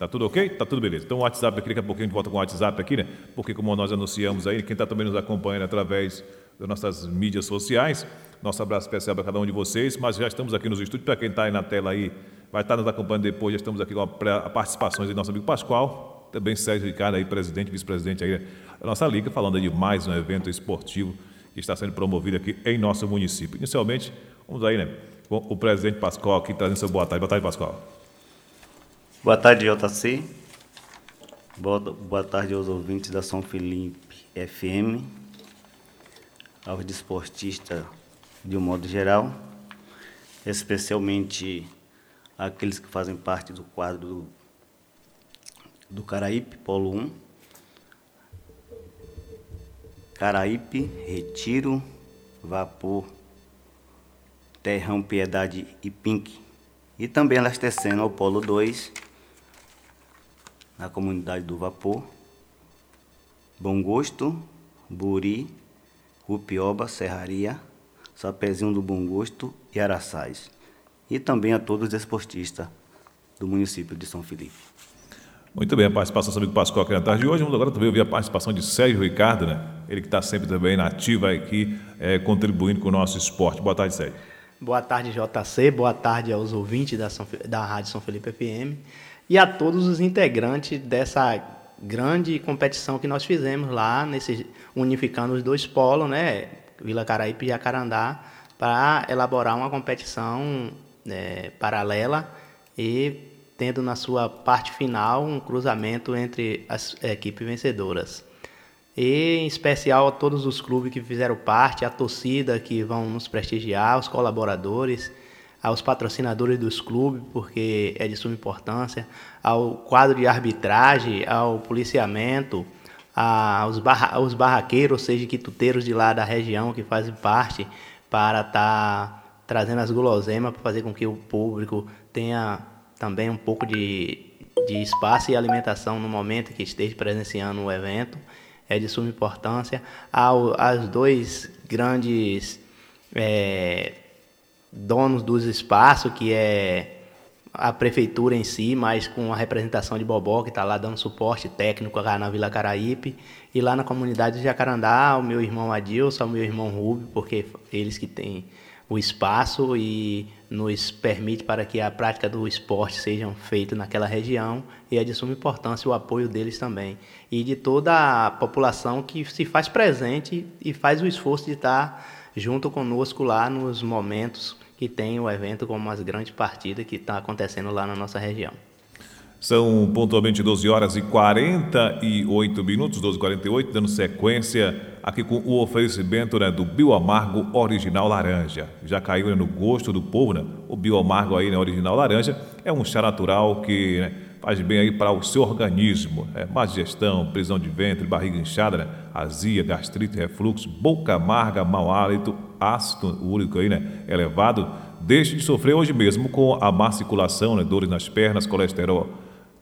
Tá tudo ok? Tá tudo beleza. Então o WhatsApp aqui, daqui a pouquinho a gente volta com o WhatsApp aqui, né? Porque como nós anunciamos aí, quem está também nos acompanhando através das nossas mídias sociais, nosso abraço especial para cada um de vocês, mas já estamos aqui nos estúdios, para quem está aí na tela aí, vai estar tá nos acompanhando depois, já estamos aqui com a participação do nosso amigo Pascoal, também Sérgio Ricardo aí, presidente, vice-presidente aí da nossa liga, falando de mais um evento esportivo que está sendo promovido aqui em nosso município. Inicialmente, vamos aí, né, com o presidente Pascoal aqui trazendo seu boa tarde. Boa tarde, Pascoal. Boa tarde, JC. Boa, boa tarde aos ouvintes da São Felipe FM, aos desportistas de um modo geral, especialmente aqueles que fazem parte do quadro do, do Caraípe, Polo 1. Caraípe, Retiro, Vapor, Terrão, Piedade e Pink. E também abastecendo ao Polo 2 na comunidade do Vapor, Bom Gosto, Buri, Rupioba, Serraria, Sapezinho do Bom Gosto e Araçais. E também a todos os desportistas do município de São Felipe. Muito bem, a participação do amigo Pascoal aqui na tarde de hoje. Vamos agora também ouvir a participação de Sérgio Ricardo, né? Ele que está sempre também na ativa aqui, é, contribuindo com o nosso esporte. Boa tarde, Sérgio. Boa tarde, JC. Boa tarde aos ouvintes da, São, da Rádio São Felipe FM e a todos os integrantes dessa grande competição que nós fizemos lá, nesse, unificando os dois polos, né, Vila Caraípe e Jacarandá, para elaborar uma competição é, paralela e tendo na sua parte final um cruzamento entre as equipes vencedoras. E em especial a todos os clubes que fizeram parte, a torcida que vão nos prestigiar, os colaboradores aos patrocinadores dos clubes, porque é de suma importância, ao quadro de arbitragem, ao policiamento, aos, barra, aos barraqueiros, ou seja, quituteiros de lá da região que fazem parte, para estar tá trazendo as guloseimas para fazer com que o público tenha também um pouco de, de espaço e alimentação no momento que esteja presenciando o evento. É de suma importância. Ao, aos dois grandes é, donos dos espaços, que é a prefeitura em si, mas com a representação de Bobó, que está lá dando suporte técnico lá na Vila Caraípe, e lá na comunidade de Jacarandá, o meu irmão Adilson, o meu irmão Rubio, porque eles que têm o espaço e nos permite para que a prática do esporte seja feita naquela região. E é de suma importância o apoio deles também. E de toda a população que se faz presente e faz o esforço de estar junto conosco lá nos momentos que tem o evento como as grandes partidas que está acontecendo lá na nossa região. São pontualmente 12 horas e 48 minutos, 12 e 48, dando sequência aqui com o oferecimento né, do Bioamargo Original Laranja. Já caiu né, no gosto do povo, né? O Bioamargo aí, né, Original Laranja, é um chá natural que né, faz bem aí para o seu organismo. É, má digestão, prisão de ventre, barriga inchada, né? azia, gastrite, refluxo, boca amarga, mau hálito, ácido úrico aí, né? elevado. Deixe de sofrer hoje mesmo com a má circulação, né? dores nas pernas, colesterol.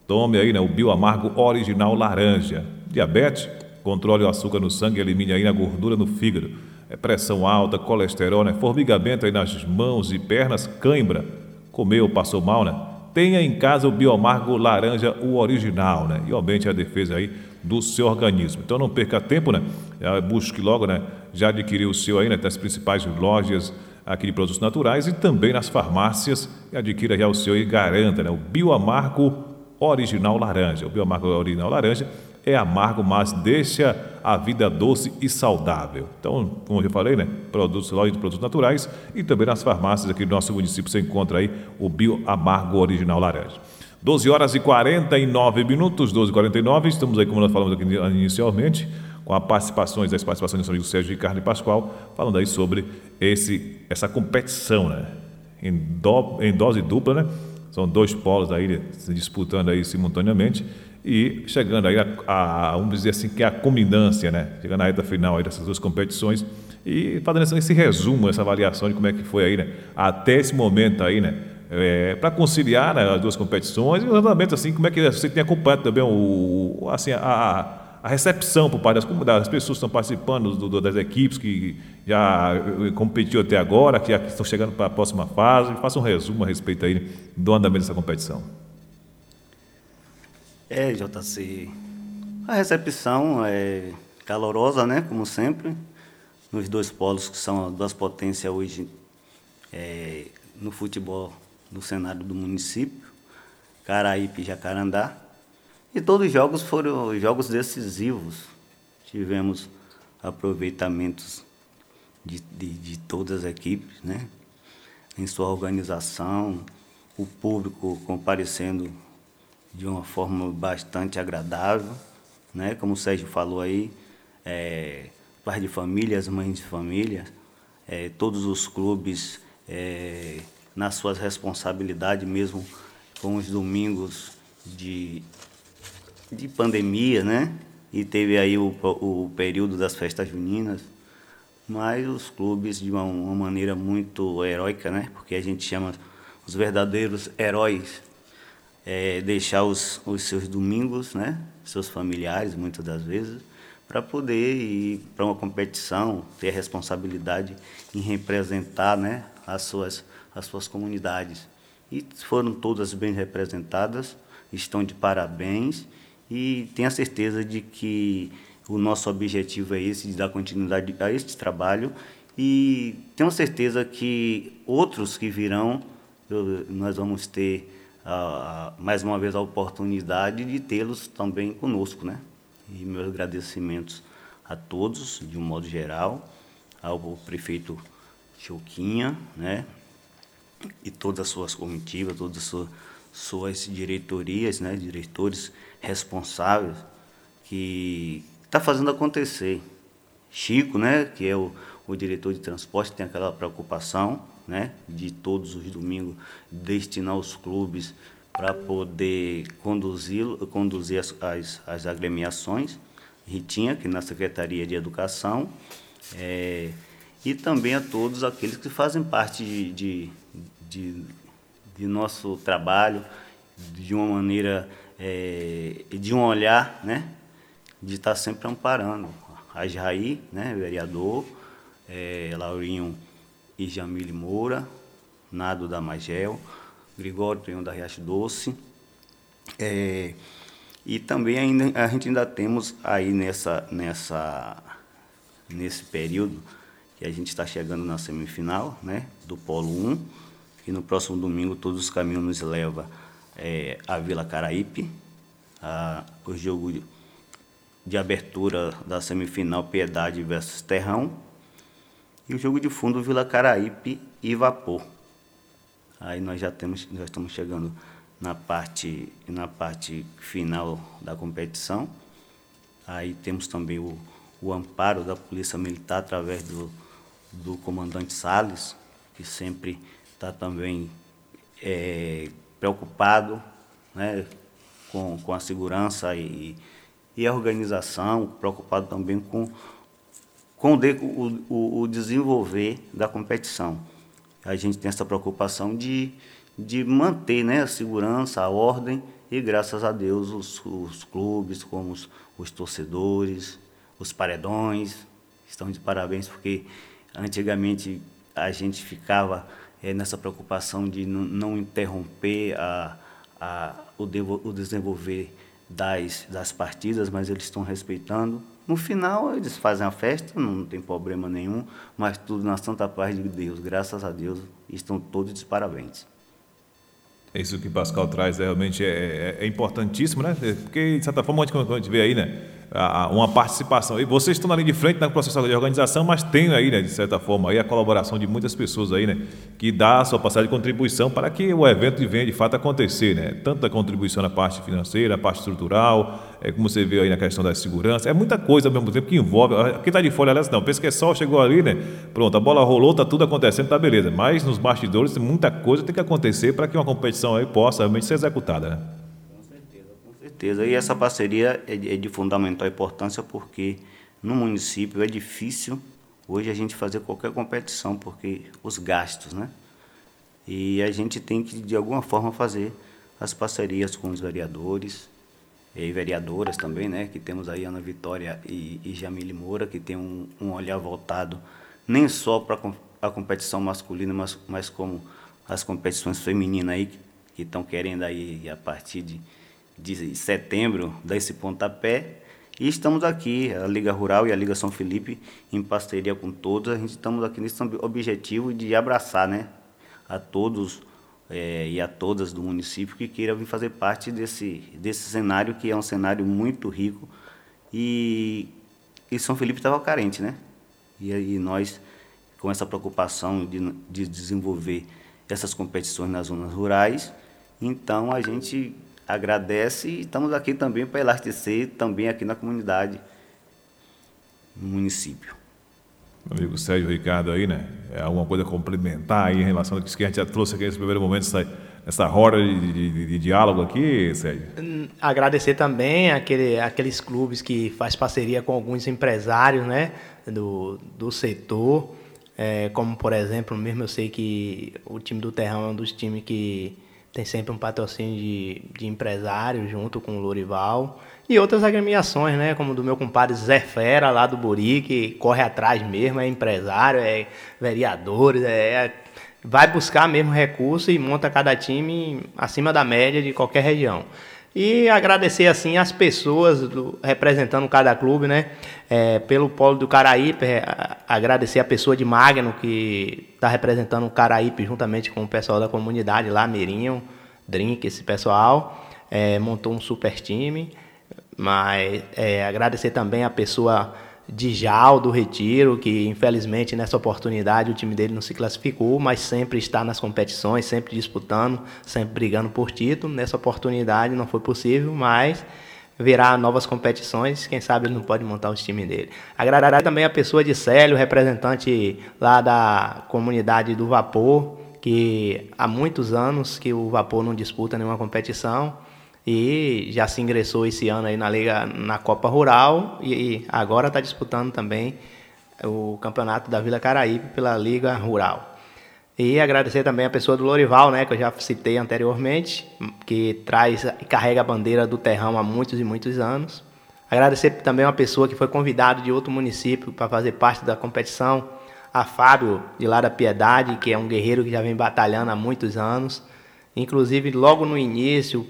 Tome aí né? o bioamargo original laranja. Diabetes, controle o açúcar no sangue, elimine aí a gordura no fígado. É pressão alta, colesterol, né? formigamento aí nas mãos e pernas, cãibra. Comeu, passou mal, né? Tenha em casa o biomargo laranja, o original, né? E aumente a defesa aí do seu organismo. Então não perca tempo, né? Busque logo, né? Já adquiriu o seu aí, né? Das principais lojas aqui de produtos naturais e também nas farmácias. E adquira já o seu e garanta, né? O biomargo original laranja. O biomargo original laranja é amargo, mas deixa a vida doce e saudável. Então, como eu já falei, né? Produtos, loja de produtos naturais e também nas farmácias aqui do nosso município você encontra aí o Bio Amargo Original Laranja. 12 horas e 49 minutos, 12 e 49 estamos aí, como nós falamos aqui inicialmente, com as participações, as participações do nosso amigo Sérgio Ricardo e Pascoal, falando aí sobre esse, essa competição, né? Em, do, em dose dupla, né? São dois polos aí se disputando aí simultaneamente e chegando aí a, a, vamos dizer assim, que é a culminância, né? Chegando na reta final aí dessas duas competições e fazendo esse resumo, essa avaliação de como é que foi aí, né? Até esse momento aí, né? É, para conciliar né, as duas competições e exatamente assim, como é que você tem acompanhado também o, assim, a, a recepção por parte das, das pessoas que estão participando do, do, das equipes que já eh, competiu até agora, que já estão chegando para a próxima fase. Faça um resumo a respeito aí do andamento dessa competição. É, JC. A recepção é calorosa, né? Como sempre, nos dois polos que são duas potências hoje é, no futebol no cenário do município, Caraípe e Jacarandá. E todos os jogos foram jogos decisivos. Tivemos aproveitamentos de, de, de todas as equipes, né? em sua organização, o público comparecendo de uma forma bastante agradável, né? Como o Sérgio falou aí, é, pais de famílias, mães de família, é, todos os clubes é, nas suas responsabilidades, mesmo com os domingos de, de pandemia, né? E teve aí o, o período das festas juninas, mas os clubes de uma, uma maneira muito heróica, né? Porque a gente chama os verdadeiros heróis é, deixar os, os seus domingos, né? Seus familiares, muitas das vezes, para poder ir para uma competição, ter a responsabilidade em representar, né? As suas, as suas comunidades. E foram todas bem representadas, estão de parabéns e tenho a certeza de que o nosso objetivo é esse, de dar continuidade a este trabalho e tenho certeza que outros que virão, nós vamos ter uh, mais uma vez a oportunidade de tê-los também conosco, né? E meus agradecimentos a todos, de um modo geral, ao prefeito Choquinha, né? E todas as suas comitivas, todas as suas, suas diretorias, né? Diretores responsáveis que está fazendo acontecer. Chico, né, que é o, o diretor de transporte, tem aquela preocupação né, de todos os domingos destinar os clubes para poder conduzir, conduzir as, as, as, agremiações. Ritinha, que na Secretaria de Educação, é, e também a todos aqueles que fazem parte de, de, de, de nosso trabalho de uma maneira, é, de um olhar né, de estar sempre amparando. A Jair, né, vereador, é, Laurinho e Jamile Moura, Nado da Magel, Gregório Tonhão da Riacho Doce. É, e também ainda, a gente ainda temos aí nessa, nessa, nesse período que a gente está chegando na semifinal né, do Polo 1, que no próximo domingo todos os caminhos nos levam é, à Vila Caraípe, a, o jogo de abertura da semifinal Piedade versus Terrão. E o jogo de fundo Vila Caraípe e Vapor. Aí nós já temos, já estamos chegando na parte, na parte final da competição. Aí temos também o, o amparo da Polícia Militar através do, do comandante Salles, que sempre está também é, preocupado né, com, com a segurança e, e a organização, preocupado também com, com o, o, o desenvolver da competição. A gente tem essa preocupação de, de manter né, a segurança, a ordem, e graças a Deus os, os clubes, como os, os torcedores, os paredões, estão de parabéns, porque antigamente a gente ficava é, nessa preocupação de não interromper a, a, o, devo, o desenvolver das, das partidas, mas eles estão respeitando. No final, eles fazem a festa, não tem problema nenhum, mas tudo na santa paz de Deus. Graças a Deus, estão todos de parabéns. Isso que Pascal traz é, realmente é, é, é importantíssimo, né? Porque, de certa forma, a gente vê aí, né? Uma participação. E vocês estão na linha de frente no processo de organização, mas tem aí, né, de certa forma, aí a colaboração de muitas pessoas aí, né, que dá a sua passagem de contribuição para que o evento venha de fato acontecer, né? Tanto a contribuição na parte financeira, a parte estrutural, é, como você vê aí na questão da segurança, é muita coisa ao mesmo tempo que envolve. Quem está de fora, aliás, não, pensa que é só, chegou ali, né? Pronto, a bola rolou, tá tudo acontecendo, tá beleza. Mas nos bastidores muita coisa tem que acontecer para que uma competição aí possa realmente ser executada, né? Certeza. E essa parceria é de, é de fundamental importância porque no município é difícil hoje a gente fazer qualquer competição, porque os gastos, né? E a gente tem que, de alguma forma, fazer as parcerias com os vereadores e vereadoras também, né? Que temos aí Ana Vitória e, e Jamile Moura, que tem um, um olhar voltado nem só para a competição masculina, mas, mas como as competições femininas aí, que estão querendo aí, a partir de de setembro, dar esse pontapé. E estamos aqui, a Liga Rural e a Liga São Felipe, em parceria com todos, a gente estamos aqui nesse objetivo de abraçar né, a todos é, e a todas do município que queiram vir fazer parte desse, desse cenário, que é um cenário muito rico. E, e São Felipe estava carente, né? E aí nós, com essa preocupação de, de desenvolver essas competições nas zonas rurais, então a gente agradece e estamos aqui também para elastecer também aqui na comunidade, no município. Meu amigo Sérgio Ricardo aí, né? É alguma coisa complementar aí em relação ao que a gente já trouxe aqui nesse primeiro momento, essa, essa roda de, de, de, diálogo aqui, Sérgio? Hum, agradecer também aquele, aqueles clubes que faz parceria com alguns empresários, né? Do, do setor, é, como por exemplo, mesmo eu sei que o time do Terrão é um dos times que tem sempre um patrocínio de, de empresário junto com o Lorival. E outras agremiações, né? Como do meu compadre Zé Fera, lá do Buri, que corre atrás mesmo, é empresário, é vereador, é, é, vai buscar mesmo recurso e monta cada time acima da média de qualquer região. E agradecer assim as pessoas do, representando cada clube, né? É, pelo polo do Caraípe, é, agradecer a pessoa de Magno que está representando o Caraípe juntamente com o pessoal da comunidade lá, Mirinho, Drink, esse pessoal. É, montou um super time. Mas é, agradecer também a pessoa de Jal do Retiro, que infelizmente nessa oportunidade o time dele não se classificou, mas sempre está nas competições, sempre disputando, sempre brigando por título. Nessa oportunidade não foi possível, mas virá novas competições, quem sabe ele não pode montar o time dele. Agradecer também a pessoa de Célio, representante lá da comunidade do Vapor, que há muitos anos que o Vapor não disputa nenhuma competição e já se ingressou esse ano aí na liga na Copa Rural e agora está disputando também o campeonato da Vila Caraíbe pela Liga Rural. E agradecer também a pessoa do Lorival, né, que eu já citei anteriormente, que traz e carrega a bandeira do terrão há muitos e muitos anos. Agradecer também uma pessoa que foi convidado de outro município para fazer parte da competição, a Fábio de lá da Piedade, que é um guerreiro que já vem batalhando há muitos anos. Inclusive, logo no início,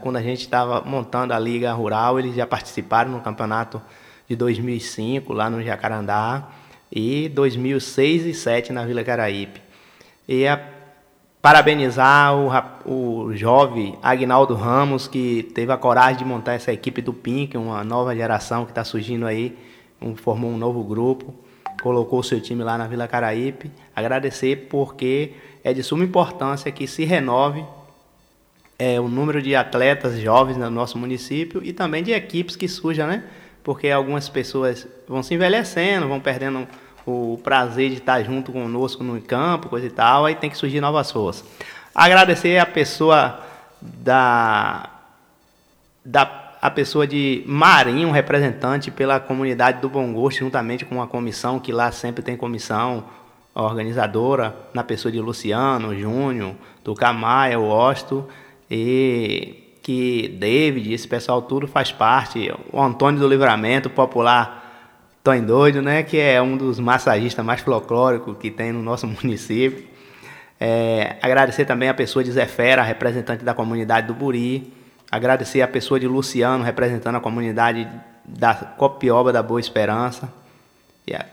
quando a gente estava montando a Liga Rural, eles já participaram no campeonato de 2005 lá no Jacarandá e 2006 e 2007 na Vila Caraípe. E a parabenizar o, o jovem Agnaldo Ramos, que teve a coragem de montar essa equipe do Pink, uma nova geração que está surgindo aí, um, formou um novo grupo, colocou seu time lá na Vila Caraípe. Agradecer porque é de suma importância que se renove é, o número de atletas jovens no nosso município e também de equipes que surjam, né? Porque algumas pessoas vão se envelhecendo, vão perdendo o prazer de estar junto conosco no campo, coisa e tal, aí tem que surgir novas forças. Agradecer a pessoa da, da a pessoa de Marinho, representante pela comunidade do Bom Gosto, juntamente com a comissão, que lá sempre tem comissão organizadora, na pessoa de Luciano, Júnior, do Camaia, o Osto, e que David, esse pessoal tudo faz parte, o Antônio do Livramento, popular Tão Doido, né, que é um dos massagistas mais folclóricos que tem no nosso município. É, agradecer também a pessoa de Zé Fera, representante da comunidade do Buri. Agradecer a pessoa de Luciano, representando a comunidade da Copioba da Boa Esperança. Yeah.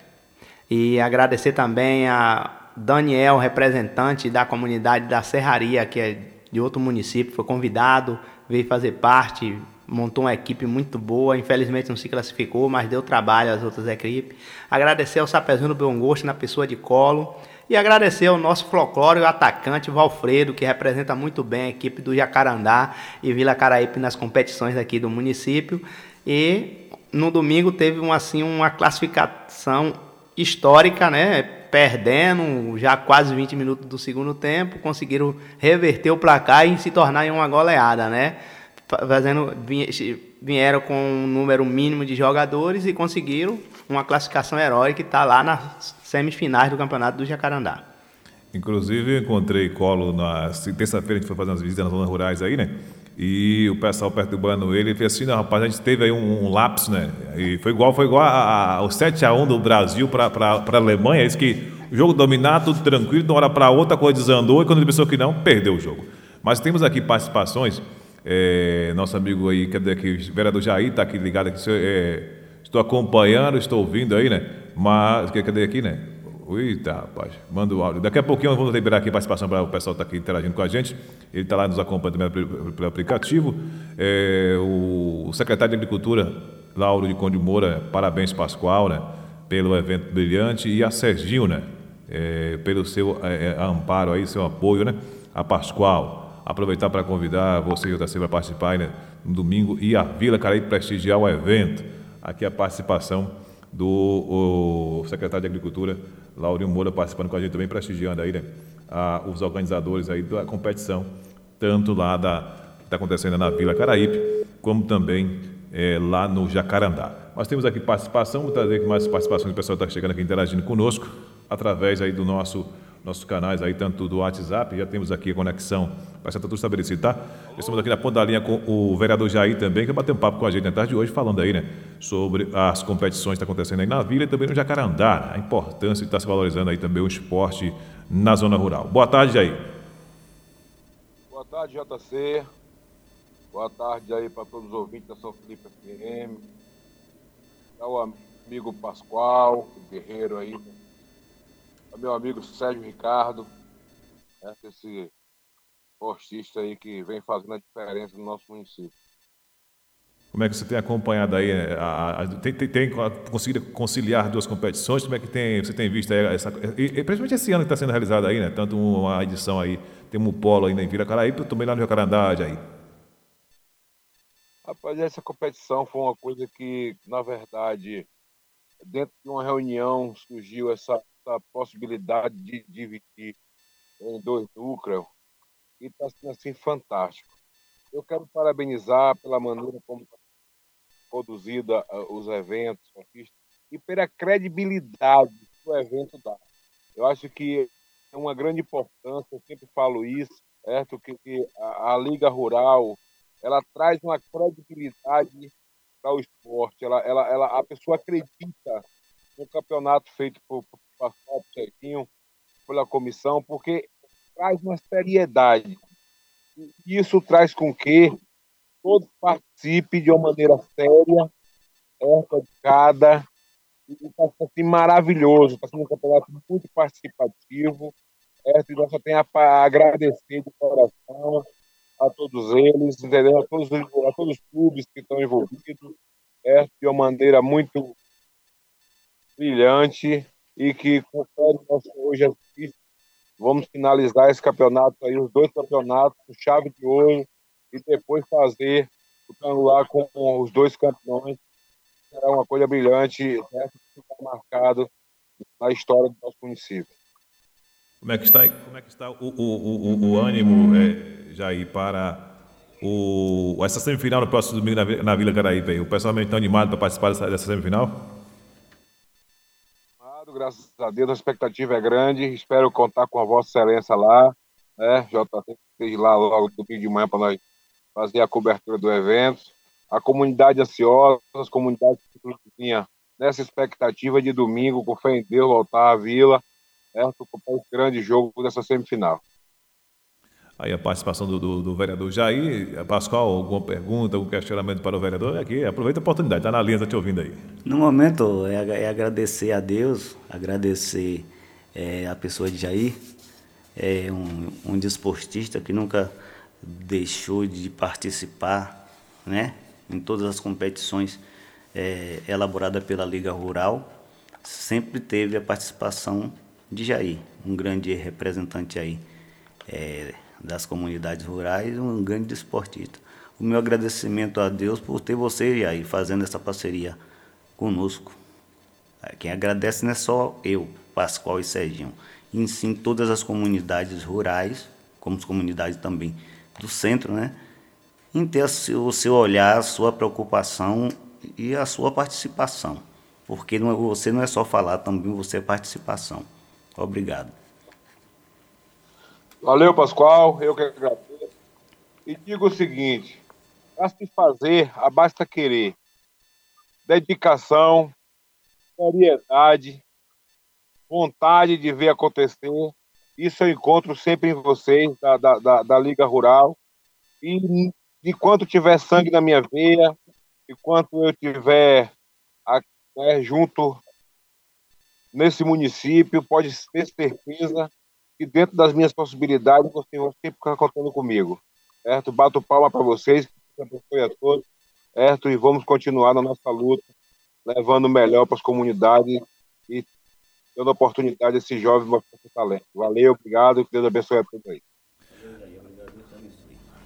E agradecer também a Daniel, representante da comunidade da Serraria, que é de outro município, foi convidado, veio fazer parte, montou uma equipe muito boa, infelizmente não se classificou, mas deu trabalho às outras equipes. Agradecer ao Sapezinho do Bom Gosto na pessoa de Colo e agradecer ao nosso folclórico atacante Valfredo, que representa muito bem a equipe do Jacarandá e Vila Caraípe nas competições aqui do município. E no domingo teve um, assim, uma classificação histórica, né? Perdendo já quase 20 minutos do segundo tempo, conseguiram reverter o placar e se tornar em uma goleada, né? Fazendo, vieram com um número mínimo de jogadores e conseguiram uma classificação heróica que está lá nas semifinais do Campeonato do Jacarandá. Inclusive, encontrei Colo na terça-feira, a gente foi fazer umas visitas nas zonas rurais aí, né? E o pessoal perturbando ele, ele fez assim, não, rapaz, a gente teve aí um, um lapso, né? E foi igual, foi igual ao 7x1 do Brasil para a Alemanha, isso que o jogo dominado, tudo tranquilo, de uma hora para outra a coisa desandou, e quando ele pensou que não, perdeu o jogo. Mas temos aqui participações É, nosso amigo aí, cadê aqui? O vereador Jair está aqui ligado aqui. É, estou acompanhando, estou ouvindo aí, né? Mas, cadê aqui, né? Eita, rapaz, manda o áudio. Daqui a pouquinho vamos liberar aqui a participação para o pessoal estar tá aqui interagindo com a gente. Ele está lá nos acompanhando pelo, aplicativo. É, o, secretário de Agricultura, Lauro de Conde Moura, parabéns, Pascoal, né? Pelo evento brilhante. E a Serginho, né? É, pelo seu é, é amparo aí, seu apoio, né? A Pascoal. Aproveitar para convidar você e o para participar né? no domingo e a Vila Caraíba prestigiar o evento. Aqui a participação do secretário de Agricultura, Laurinho Moura participando com a gente também, prestigiando aí, né, a, os organizadores aí da competição, tanto lá da que está acontecendo na Vila Caraípe, como também é, lá no Jacarandá. Nós temos aqui participação, vou trazer mais participações, o pessoal está chegando aqui interagindo conosco, através aí do nosso nossos canais aí, tanto do WhatsApp, já temos aqui a conexão, vai estar tudo estabelecido, tá? Estamos aqui na ponta da linha com o vereador Jair também, que vai bater um papo com a gente na tarde de hoje, falando aí, né, sobre as competições que estão acontecendo aí na vila e também no Jacarandá, né? a importância de estar se valorizando aí também o esporte na zona rural. Boa tarde, Jair. Boa tarde, JC. Boa tarde aí para todos os ouvintes da São Felipe FM. Tá o amigo Pascoal, guerreiro aí, né? meu amigo Sérgio Ricardo, né, esse postista aí que vem fazendo a diferença no nosso município. Como é que você tem acompanhado aí? É, a, a, tem, tem, tem, conseguido conciliar duas competições? Como é que tem, você tem visto aí essa, e, e, principalmente esse ano que está sendo realizado aí, né? Tanto uma edição aí, tem um polo ainda em Vila Caraíba, também lá no Jacarandá, aí. Rapaz, essa competição foi uma coisa que, na verdade, dentro de uma reunião surgiu essa essa possibilidade de dividir em dois núcleos e está sendo assim fantástico. Eu quero parabenizar pela maneira como está produzida uh, os eventos e pela credibilidade que o evento dá. Eu acho que é uma grande importância, eu sempre falo isso, certo? Que, que a, a, Liga Rural ela traz uma credibilidade para o esporte. Ela, ela, ela, a pessoa acredita no campeonato feito por certinho pela comissão, porque traz uma seriedade. Isso traz com que todos participem de uma maneira séria, educada, e está assim, maravilhoso, está sendo um campeonato muito participativo, certo? e nós só temos a agradecer de coração a todos eles, entendeu? A todos, a todos os clubes que estão envolvidos, certo? de uma maneira muito brilhante, e que confere nosso hoje aqui. Vamos finalizar esse campeonato aí, os dois campeonatos, com chave de ouro, e depois fazer o triangular com os dois campeões. Será uma coisa brilhante, que ficar marcado na história do nosso município. Como é que está, como é que está o, o, o, o ânimo, é, Jair, para o, essa semifinal no próximo domingo na, na Vila Caraíba? O pessoal está animado para participar dessa, dessa semifinal? Graças a Deus, a expectativa é grande. Espero contar com a Vossa Excelência lá, né? JC esteja lá logo domingo de manhã para nós fazer a cobertura do evento. A comunidade ansiosa, as comunidades que tinha nessa expectativa de domingo, com fé em Deus, voltar à vila, certo? Com esse grande jogo dessa semifinal. Aí a participação do, do, do, vereador Jair. Pascoal, alguma pergunta, algum questionamento para o vereador? Aqui, aproveita a oportunidade, está na linha, está te ouvindo aí. No momento, é, é agradecer a Deus, agradecer é, a pessoa de Jair, é um, um desportista que nunca deixou de participar né, em todas as competições é, elaboradas pela Liga Rural. Sempre teve a participação de Jair, um grande representante aí. É, das comunidades rurais, um grande desportista. O meu agradecimento a Deus por ter você aí fazendo essa parceria conosco. Quem agradece não é só eu, Pascoal e Serginho, e sim todas as comunidades rurais, como as comunidades também do centro, né? Em ter o seu olhar, a sua preocupação e a sua participação. Porque é, você não é só falar, também você é participação. Obrigado. Valeu, Pascoal. Eu que agradeço. E digo o seguinte: para se fazer, basta querer. Dedicação, seriedade, vontade de ver acontecer. Isso eu encontro sempre em vocês, da, da, da, da Liga Rural. E enquanto tiver sangue na minha veia, enquanto eu tiver né, junto nesse município, pode ter certeza que dentro das minhas possibilidades você vai sempre ficar contando comigo. Certo? Bato palma para vocês, que abençoe a todos, certo? E vamos continuar na nossa luta, levando o melhor para as comunidades e dando oportunidade a esses jovens mostrar seu talento. Valeu, obrigado, que Deus abençoe a todos aí.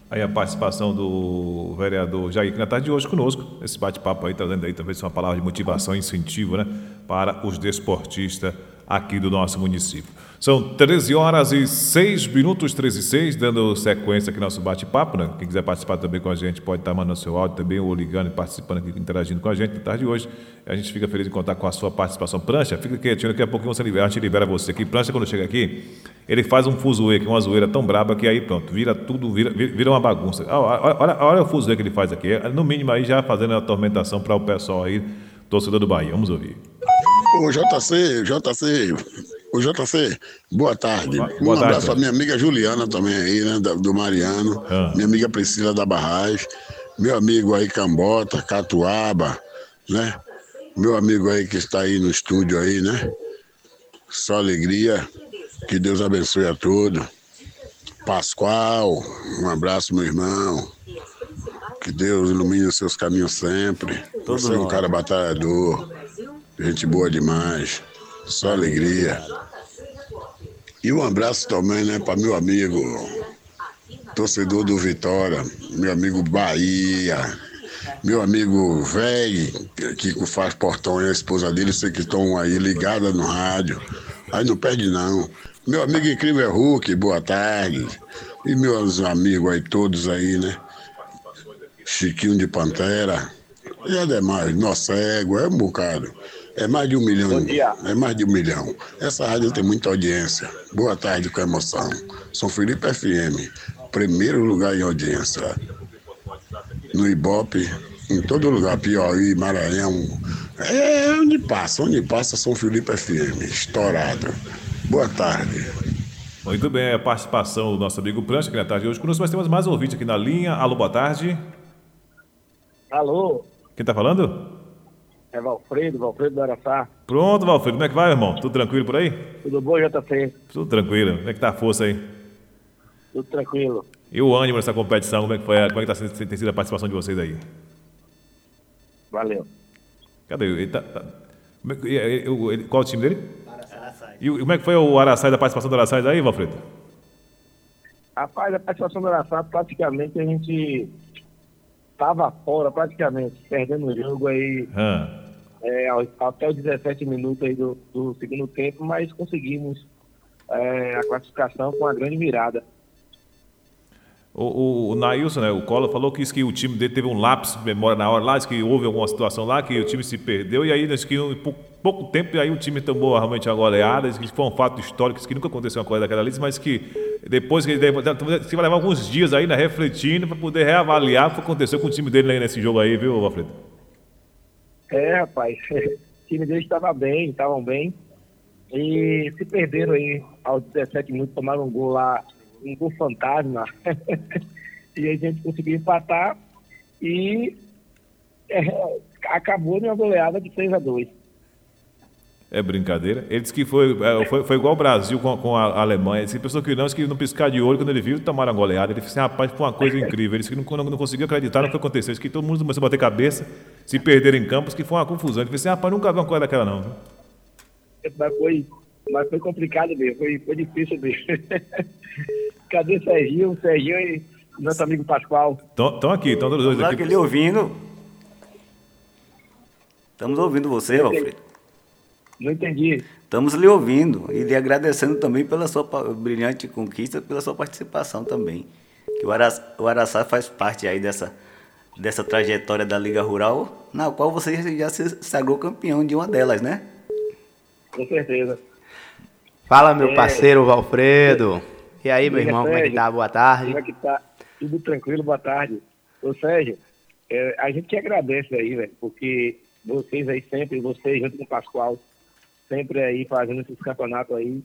Aí a participação do vereador Jair, que está de hoje conosco, esse bate-papo aí, trazendo aí talvez uma palavra de motivação e incentivo né, para os desportistas aqui do nosso município. São 13 horas e 6 minutos, 13 e 6, dando sequência aqui no nosso bate-papo. Né? Quem quiser participar também com a gente pode estar mandando seu áudio também, ou ligando e participando aqui, interagindo com a gente na tarde de hoje. A gente fica feliz em contar com a sua participação. Prancha, fica quietinho, daqui a pouquinho você libera, a gente libera você aqui. Prancha, quando chega aqui, ele faz um fuzuê, que é uma zoeira tão braba que aí pronto, vira tudo, vira, vira uma bagunça. Olha, olha, olha o fuzuê que ele faz aqui. No mínimo aí já fazendo a atormentação para o pessoal aí, torcedor do Bahia. Vamos ouvir. O JC, JC, o JC, boa tarde. Boa, boa um abraço para minha amiga Juliana também aí, né? Do Mariano. Ah. Minha amiga Priscila da Barragem. Meu amigo aí Cambota, Catuaba, né? Meu amigo aí que está aí no estúdio aí, né? Só alegria. Que Deus abençoe a todos. Pascoal, um abraço, meu irmão. Que Deus ilumine os seus caminhos sempre. Todo Você é um cara batalhador. Gente boa demais. Só alegria. E um abraço também, né, para meu amigo, torcedor do Vitória, meu amigo Bahia, meu amigo velho, que faz portão e a esposa dele, sei que estão aí ligadas no rádio. Aí não perde não. Meu amigo incrível Hulk, boa tarde. E meus amigos aí, todos aí, né? Chiquinho de Pantera. E ademais, nosso ego, é um bocado. É mais de um milhão. Bom dia. É mais de um milhão. Essa rádio tem muita audiência. Boa tarde com emoção. São Felipe FM, primeiro lugar em audiência. No Ibope, em todo lugar, Piauí, Maranhão. É onde passa, onde passa São Felipe FM, estourado. Boa tarde. Muito bem, a participação do nosso amigo Prancha aqui na tarde hoje conosco. Nós temos mais um ouvinte aqui na linha. Alô, boa tarde. Alô. Quem está falando? É Valfredo, Valfredo do Araçá. Pronto, Valfredo. Como é que vai, irmão? Tudo tranquilo por aí? Tudo bom, JC? Tudo tranquilo. Como é que tá a força aí? Tudo tranquilo. E o ânimo nessa competição, como é que foi? Como é que tá, tem sido a participação de vocês aí? Valeu. Cadê? Ele tá, tá... É qual o time dele? Araçai. E como é que foi o Araçai, da participação do Araçai aí, Valfredo? Rapaz, a participação do Araçai, praticamente a gente estava fora praticamente, perdendo o jogo aí é, até os 17 minutos aí do, do segundo tempo, mas conseguimos é, a classificação com uma grande virada. O, o, o Nailson, né, o Collor, falou que, que o time dele teve um lapso de memória na hora lá, disse que houve alguma situação lá, que o time se perdeu, e aí disse que em pouco tempo aí o time tomou realmente a goleada, que foi um fato histórico, que nunca aconteceu uma coisa daquela ali, mas que depois que ele você vai levar alguns dias aí, né, refletindo, para poder reavaliar o que aconteceu com o time dele nesse jogo aí, viu, Alfredo? É, rapaz, o time dele estava bem, estavam bem, e se perderam aí aos 17 minutos, tomaram um gol lá um gol fantasma. e a gente conseguiu empatar e é, acabou numa goleada de 3 a 2 é brincadeira. Ele disse que foi, é, foi, foi igual o Brasil com, com a Alemanha. Ele disse, pensou que não, disse que não piscar de olho quando ele viu, tomaram a goleada. Ele disse, rapaz, foi uma coisa incrível. Ele disse que não, não, não conseguiu acreditar no que aconteceu. Ele disse que todo mundo começou a bater cabeça, se perderam em campos, que foi uma confusão. Ele disse, rapaz, nunca vi uma coisa daquela não. Mas foi, mas foi complicado mesmo, foi, foi difícil mesmo. Cadê o Serginho? O Serginho e nosso amigo Pascoal. Estão aqui, estão todos dois aqui. Que ele ouvindo. Estamos ouvindo você, Alfredo. Não entendi. Estamos lhe ouvindo e lhe agradecendo também pela sua brilhante conquista, pela sua participação também. Que o Araçá, o Araçá faz parte aí dessa, dessa trajetória da Liga Rural, na qual você já se sagrou campeão de uma delas, né? Com certeza. Fala, meu é... parceiro Valfredo. E aí, meu irmão, como é que tá? Boa tarde. Como é que tá? Tudo tranquilo, boa tarde. Ô Sérgio, é, a gente que agradece aí, velho, porque vocês aí sempre, vocês junto com o Pascoal, sempre aí fazendo esses campeonatos aí.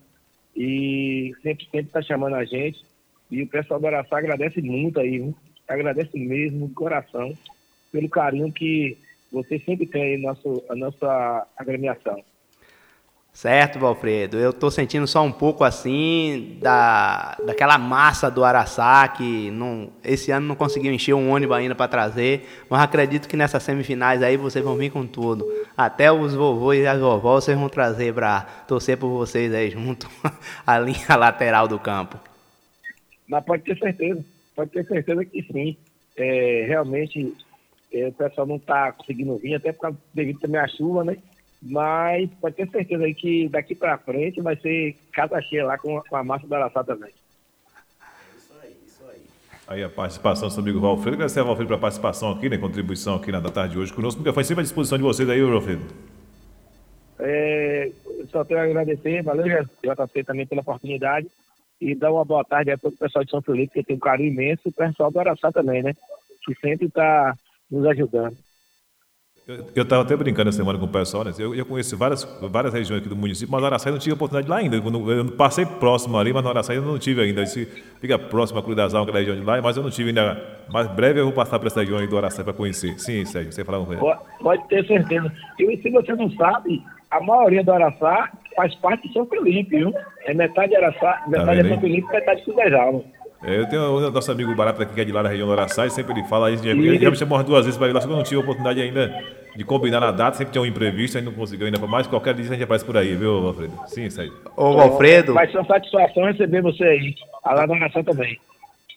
E sempre, sempre tá chamando a gente. E o pessoal do Araçá agradece muito aí, viu? agradeço mesmo, de coração, pelo carinho que você sempre tem aí nosso, a nossa agremiação. Certo, Valfredo. Eu estou sentindo só um pouco assim da, daquela massa do Araçá que não, esse ano não conseguiu encher um ônibus ainda para trazer, mas acredito que nessas semifinais aí vocês vão vir com tudo. Até os vovôs e as vovós vocês vão trazer para torcer por vocês aí junto a linha lateral do campo. Mas pode ter certeza, pode ter certeza que sim. É, realmente é, o pessoal não está conseguindo vir, até por causa devido também à chuva, né? Mas pode ter certeza aí que daqui para frente vai ser casa cheia lá com, com a massa do Araçá também. Isso aí, isso aí. Aí a participação do seu amigo Valfredo. Agradecer a Valfredo pela participação aqui, né? Contribuição aqui na da tarde de hoje conosco. O microfone sempre à disposição de vocês aí, Valfredo. É, só tenho a agradecer, valeu, JC, também pela oportunidade. E dar uma boa tarde a todo o pessoal de São Felipe, que tem um carinho imenso, e o pessoal do Araçá também, né? Que sempre está nos ajudando. Eu estava até brincando essa semana com o pessoal, né? Eu, eu conheço várias, várias regiões aqui do município, mas no Araçaí não tive oportunidade lá ainda. Eu passei próximo ali, mas no Araçaí eu não tive ainda. Se fica próximo a Cruz das Almas, aquela região de lá, mas eu não tive ainda. Mais breve eu vou passar para essa região aí do Araçaí para conhecer. Sim, Sérgio, você falava com ele. Pode ter certeza. E se você não sabe, a maioria do Araçá faz parte de São Felipe, viu? É metade Araçá, tá metade tá é São Felipe, metade Cruz das Almas. É, eu tenho o nosso amigo Barata aqui, que é de lá da região do Araçai, sempre ele fala isso. Ele já me chamou umas duas vezes para ir lá, só que eu não tive a oportunidade ainda de combinar na data, sempre tinha um imprevisto, ainda não conseguiu ainda, mas qualquer dia a gente aparece por aí, viu, Alfredo? Sim, isso aí. Ô, Alfredo. Vai ser uma satisfação receber você aí, lá da Nação também.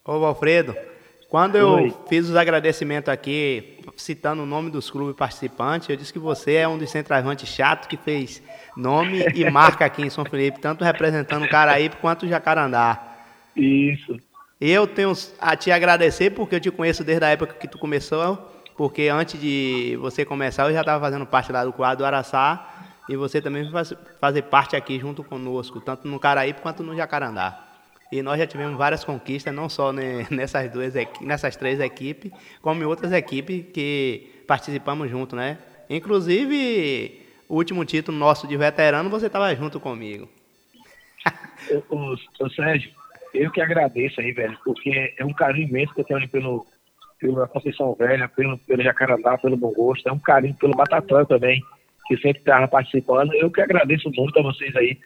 Ô, Alfredo, quando eu Oi. fiz os agradecimentos aqui, citando o nome dos clubes participantes, eu disse que você é um dos centroavantes chato que fez nome e marca aqui em São Felipe, tanto representando o Caraípe quanto o Jacarandá. Isso. Eu tenho a te agradecer porque eu te conheço desde a época que tu começou, porque antes de você começar eu já estava fazendo parte lá do quadro do Araçá e você também faz fazer parte aqui junto conosco, tanto no Caraípe quanto no Jacarandá. E nós já tivemos várias conquistas, não só nessas duas nessas três equipes, como em outras equipes que participamos junto, né? Inclusive, o último título nosso de veterano, você estava junto comigo. ô, Sérgio, eu que agradeço aí, velho, porque é um carinho imenso que eu tenho ali pelo, pela Conceição Velha, pelo, pelo Jacarandá, pelo Bom Gosto, é um carinho pelo Batatã também, que sempre estava participando. Eu que agradeço muito a vocês aí,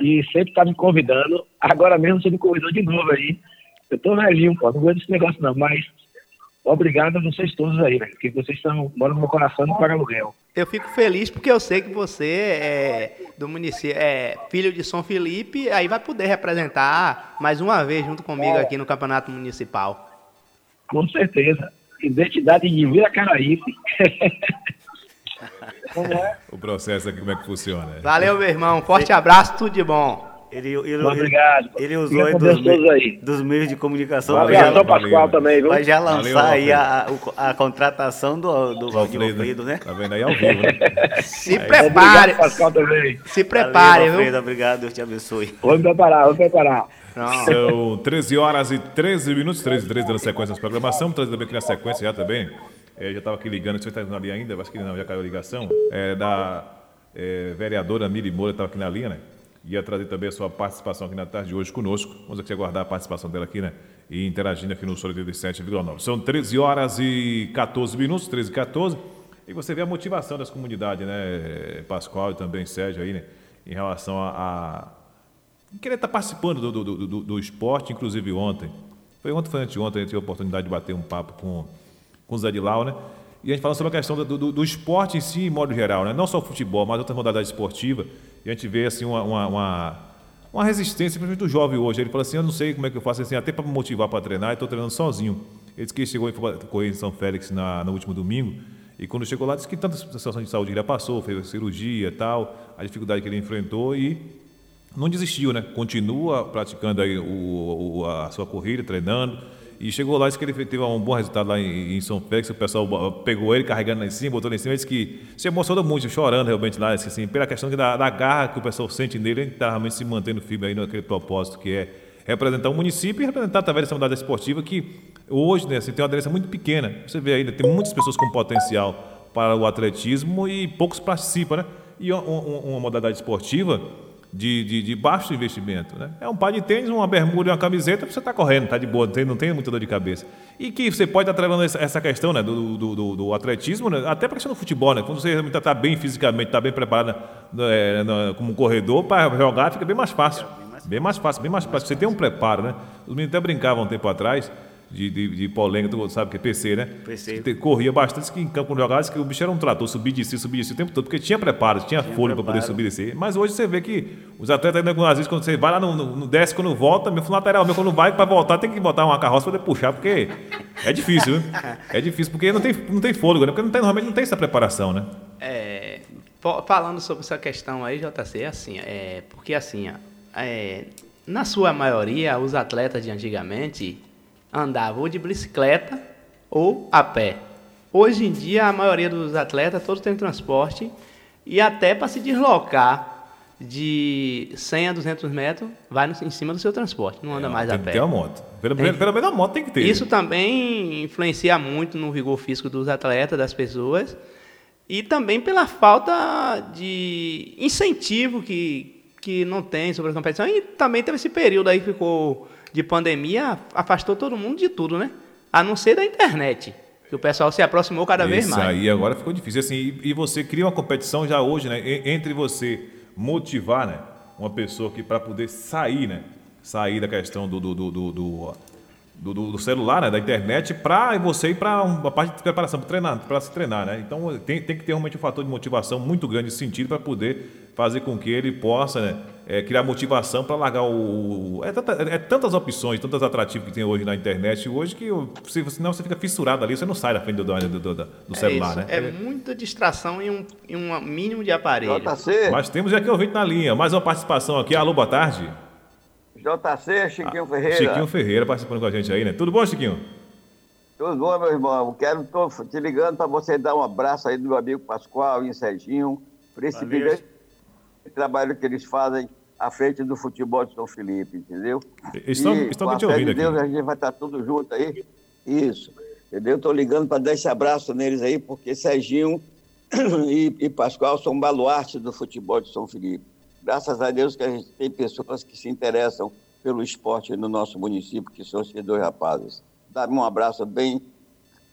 e sempre tá me convidando. Agora mesmo você me convidou de novo aí. Eu tô velhinho, pô, não gosto desse negócio não, mas obrigado a vocês todos aí, velho, porque vocês estão, moram no meu coração e não pagam aluguel. Eu fico feliz porque eu sei que você é do município, é filho de São Felipe, aí vai poder representar mais uma vez junto comigo é. aqui no Campeonato Municipal. Com certeza. Identidade de Vila Caraípe. o processo aqui, como é que funciona? Valeu, meu irmão. Forte abraço, tudo de bom. Ele, ele, Obrigado. Ele, ele usou aí dos, aí dos, meios de comunicação já, Pascoal também, viu? já lançar valeu, aí a, a, a, contratação do, do Valfredo, né? Tá vendo aí ao vivo, né? Se prepare. Obrigado, Pascoal também. Se prepare, valeu, Valfredo, obrigado, Deus te abençoe. Vamos preparar, vamos preparar. Não. São 13 horas e 13 minutos, 13 e 13 dando sequência à programação, trazendo também aqui na sequência já também. É, já estava aqui ligando, você está ali ainda, acho que não, já caiu a ligação. É, da é, vereadora Miri Moura estava aqui na linha, né? Ia trazer também a sua participação aqui na tarde de hoje conosco. Vamos aqui aguardar a participação dela aqui, né? E interagindo aqui no Solo 87,9. São 13 horas e 14 minutos, 13 e 14. E você vê a motivação das comunidades, né, Pascoal e também Sérgio aí, né? Em relação a, a querer estar participando do, do, do, do, esporte, inclusive ontem. Foi ontem, foi anteontem, a gente teve a oportunidade de bater um papo com, com o Zé de Lau, né? E a gente falando sobre a questão do, do, do, esporte em si, em modo geral, né? não só o futebol, mas outras modalidades esportivas. E a gente vê assim, uma, uma, uma, uma resistência, principalmente do jovem hoje. Ele fala assim: eu não sei como é que eu faço, assim, até para me motivar para treinar, estou treinando sozinho. Ele disse que chegou em correr em São Félix na, no último domingo. E quando chegou lá, disse que tanta situação de saúde ele já passou, fez cirurgia tal, a dificuldade que ele enfrentou e não desistiu, né? Continua praticando aí o, o, a sua corrida, treinando e chegou lá, disse que ele teve um bom resultado lá em, em São Félix. O pessoal pegou ele, carregando lá em cima, botou lá em cima. Ele disse que se emocionou muito, chorando realmente lá. Disse assim, pela questão da, da garra que o pessoal sente nele, ele está realmente se mantendo firme aí naquele propósito que é representar o município e representar através dessa modalidade esportiva que hoje né, assim, tem uma aderência muito pequena. Você vê ainda, tem muitas pessoas com potencial para o atletismo e poucos participam, né? E uma, uma modalidade esportiva de, de, de, baixo investimento. Né? É um par de tênis, uma bermuda e uma camiseta, você está correndo, está de boa, não tem, não tem muita dor de cabeça. E que você pode estar atrelando essa, questão né, do, do, do, do atletismo, né, até para questão do futebol. Né? Quando você está tá bem fisicamente, está bem preparado é, como corredor, para jogar fica bem mais fácil. Bem mais fácil, bem mais fácil. Você tem um preparo. Né? Os meninos até brincavam um tempo atrás de, de, de polêmica, tu sabe que é PC, né? PC. Corria bastante que em campo quando jogava, que o bicho era um trator, subir de si, subir de si o tempo todo, porque tinha preparo, tinha, tinha folha para poder subir de si. Mas hoje você vê que os atletas, ainda, às vezes, quando você vai lá no, no, no desce, quando volta, meu lateral, meu, quando vai para voltar, tem que botar uma carroça para poder puxar, porque é difícil, viu? É difícil, porque não tem, não tem fôlego, né? Porque não tem, normalmente não tem essa preparação, né? É, falando sobre essa questão aí, JC, é assim, é, porque assim, é, na sua maioria, os atletas de antigamente andava ou de bicicleta ou a pé. Hoje em dia, a maioria dos atletas, todos têm transporte e até para se deslocar de 100 a 200 metros, vai em cima do seu transporte, não anda é, mais a pé. Tem que ter uma moto. Pelo, tem, pelo menos a moto tem que ter. Isso também influencia muito no vigor físico dos atletas, das pessoas, e também pela falta de incentivo que, que não tem sobre a competição. E também teve esse período aí que ficou de pandemia afastou todo mundo de tudo, né? A não ser da internet. Que o pessoal se aproximou cada Isso vez mais. Isso aí agora ficou difícil. Assim, e, você cria uma competição já hoje, né? Entre você motivar, né? Uma pessoa que para poder sair, né? Sair da questão do, do, do, do do, do, celular, né, da internet, para você ir para uma parte de preparação, para treinar, para se treinar, né? Então tem, tem que ter realmente um fator de motivação muito grande nesse sentido para poder fazer com que ele possa né, é, criar motivação para largar o. É, tanta, é, tantas opções, tantos atrativos que tem hoje na internet hoje que se, senão você fica fissurado ali, você não sai da frente do, do, do, do é celular, isso, né? É, muita distração em um, em um mínimo de aparelho. JC. Mas temos aqui ouvinte na linha, mais uma participação aqui. Alô, boa tarde. JC, Chiquinho ah, Ferreira. Chiquinho Ferreira participando com a gente aí, né? Tudo bom, Chiquinho? Tudo bom, meu irmão. Quero, tô te ligando para você dar um abraço aí do meu amigo Pascoal e Serginho, por esse brilhante trabalho que eles fazem à frente do futebol de São Felipe, entendeu? Estão, e, estão me te ouvindo de Deus, aqui. a gente vai estar tudo junto aí. Isso. Entendeu? Estou ligando para dar esse abraço neles aí, porque Serginho e, e Pascoal são baluarte do futebol de São Felipe graças a Deus que a gente tem pessoas que se interessam pelo esporte no nosso município, que são esses dois rapazes. Dá um abraço bem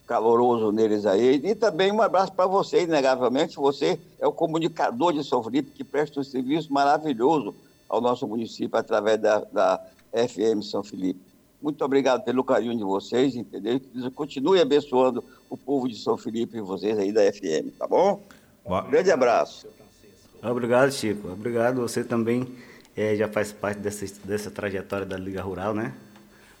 caloroso neles aí. E também um abraço para você, inegavelmente. Você é o comunicador de São Felipe, que presta um serviço maravilhoso ao nosso município através da, da FM São Felipe. Muito obrigado pelo carinho de vocês, entendeu? Continue abençoando o povo de São Felipe e vocês aí da FM, tá bom? Um grande abraço. Obrigado, Chico. Obrigado. Você também é, já faz parte dessa, dessa trajetória da Liga Rural, né?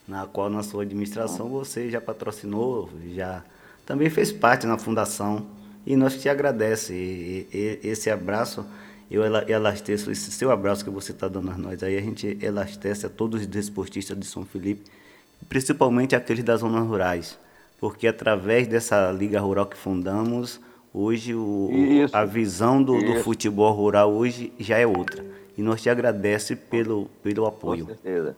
Na qual na sua administração você já patrocinou, já também fez parte na fundação. E nós te agradecemos. E, e, esse abraço, eu elasteço, esse seu abraço que você está dando a nós aí, a gente elastece a todos os desportistas de São Felipe, principalmente aqueles das zonas rurais. Porque através dessa Liga Rural que fundamos, Hoje o, a visão do, do, futebol rural hoje já é outra. E nós te agradecemos pelo, pelo apoio. Com certeza.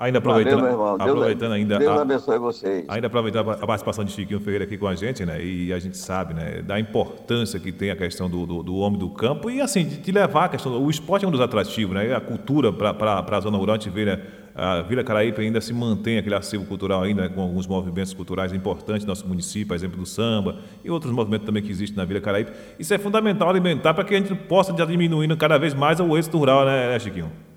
Ainda aproveitando, aproveitando ainda. Deus abençoe vocês. Ainda aproveitando a participação de Chiquinho Ferreira aqui com a gente, né? E a gente sabe, né? Da importância que tem a questão do, do, do homem do campo e, assim, de, de, levar a questão. O esporte é um dos atrativos, né? A cultura para a zona rural, a gente vê, né? A Vila Caraípe ainda se mantém aquele acervo cultural ainda, com alguns movimentos culturais importantes no nosso município, exemplo do samba e outros movimentos também que existem na Vila Caraípe. Isso é fundamental alimentar para que a gente possa já diminuindo cada vez mais o êxito rural, né, né, Chiquinho?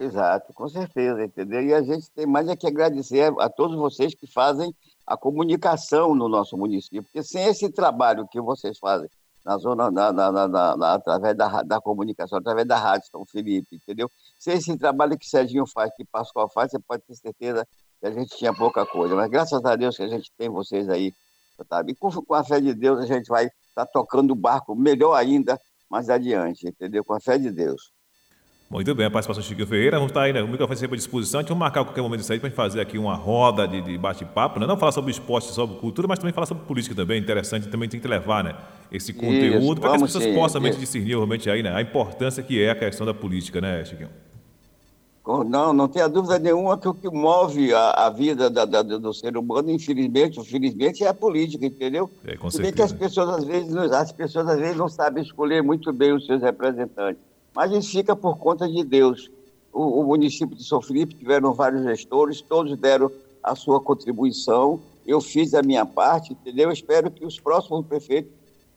Exato, com certeza, entendeu? E a gente tem mais é que agradecer a todos vocês que fazem a comunicação no nosso município, porque sem esse trabalho que vocês fazem na zona, na, na, na, através da, da comunicação, através da rádio São Felipe, entendeu? Se esse trabalho que Serginho faz, que Pascoal faz, você pode ter certeza que a gente tinha pouca coisa. Mas graças a Deus que a gente tem vocês aí, sabe? E com, com a fé de Deus a gente vai estar tá tocando o barco melhor ainda mais adiante, entendeu? Com a fé de Deus. Muito bem, a participação do Chiquinho Ferreira. Vamos estar aí, né? O microfone sempre à disposição. A gente vai marcar qualquer momento disso aí para a gente fazer aqui uma roda de, de bate-papo, né? Não falar sobre esporte, sobre cultura, mas também falar sobre política também. Interessante, também tem que levar, né? Esse conteúdo para que as pessoas sim, possam realmente discernir realmente aí, né? A importância que é a questão da política, né, Chiquinho? Não, não tenha dúvida nenhuma que o que move a, a vida da, da, do ser humano, infelizmente, infelizmente, é a política, entendeu? É, com certeza. que as pessoas às vezes, as pessoas às vezes não sabem escolher muito bem os seus representantes. Mas isso fica por conta de Deus. O, o município de São Felipe tiveram vários gestores, todos deram a sua contribuição. Eu fiz a minha parte, entendeu? Eu espero que os próximos prefeitos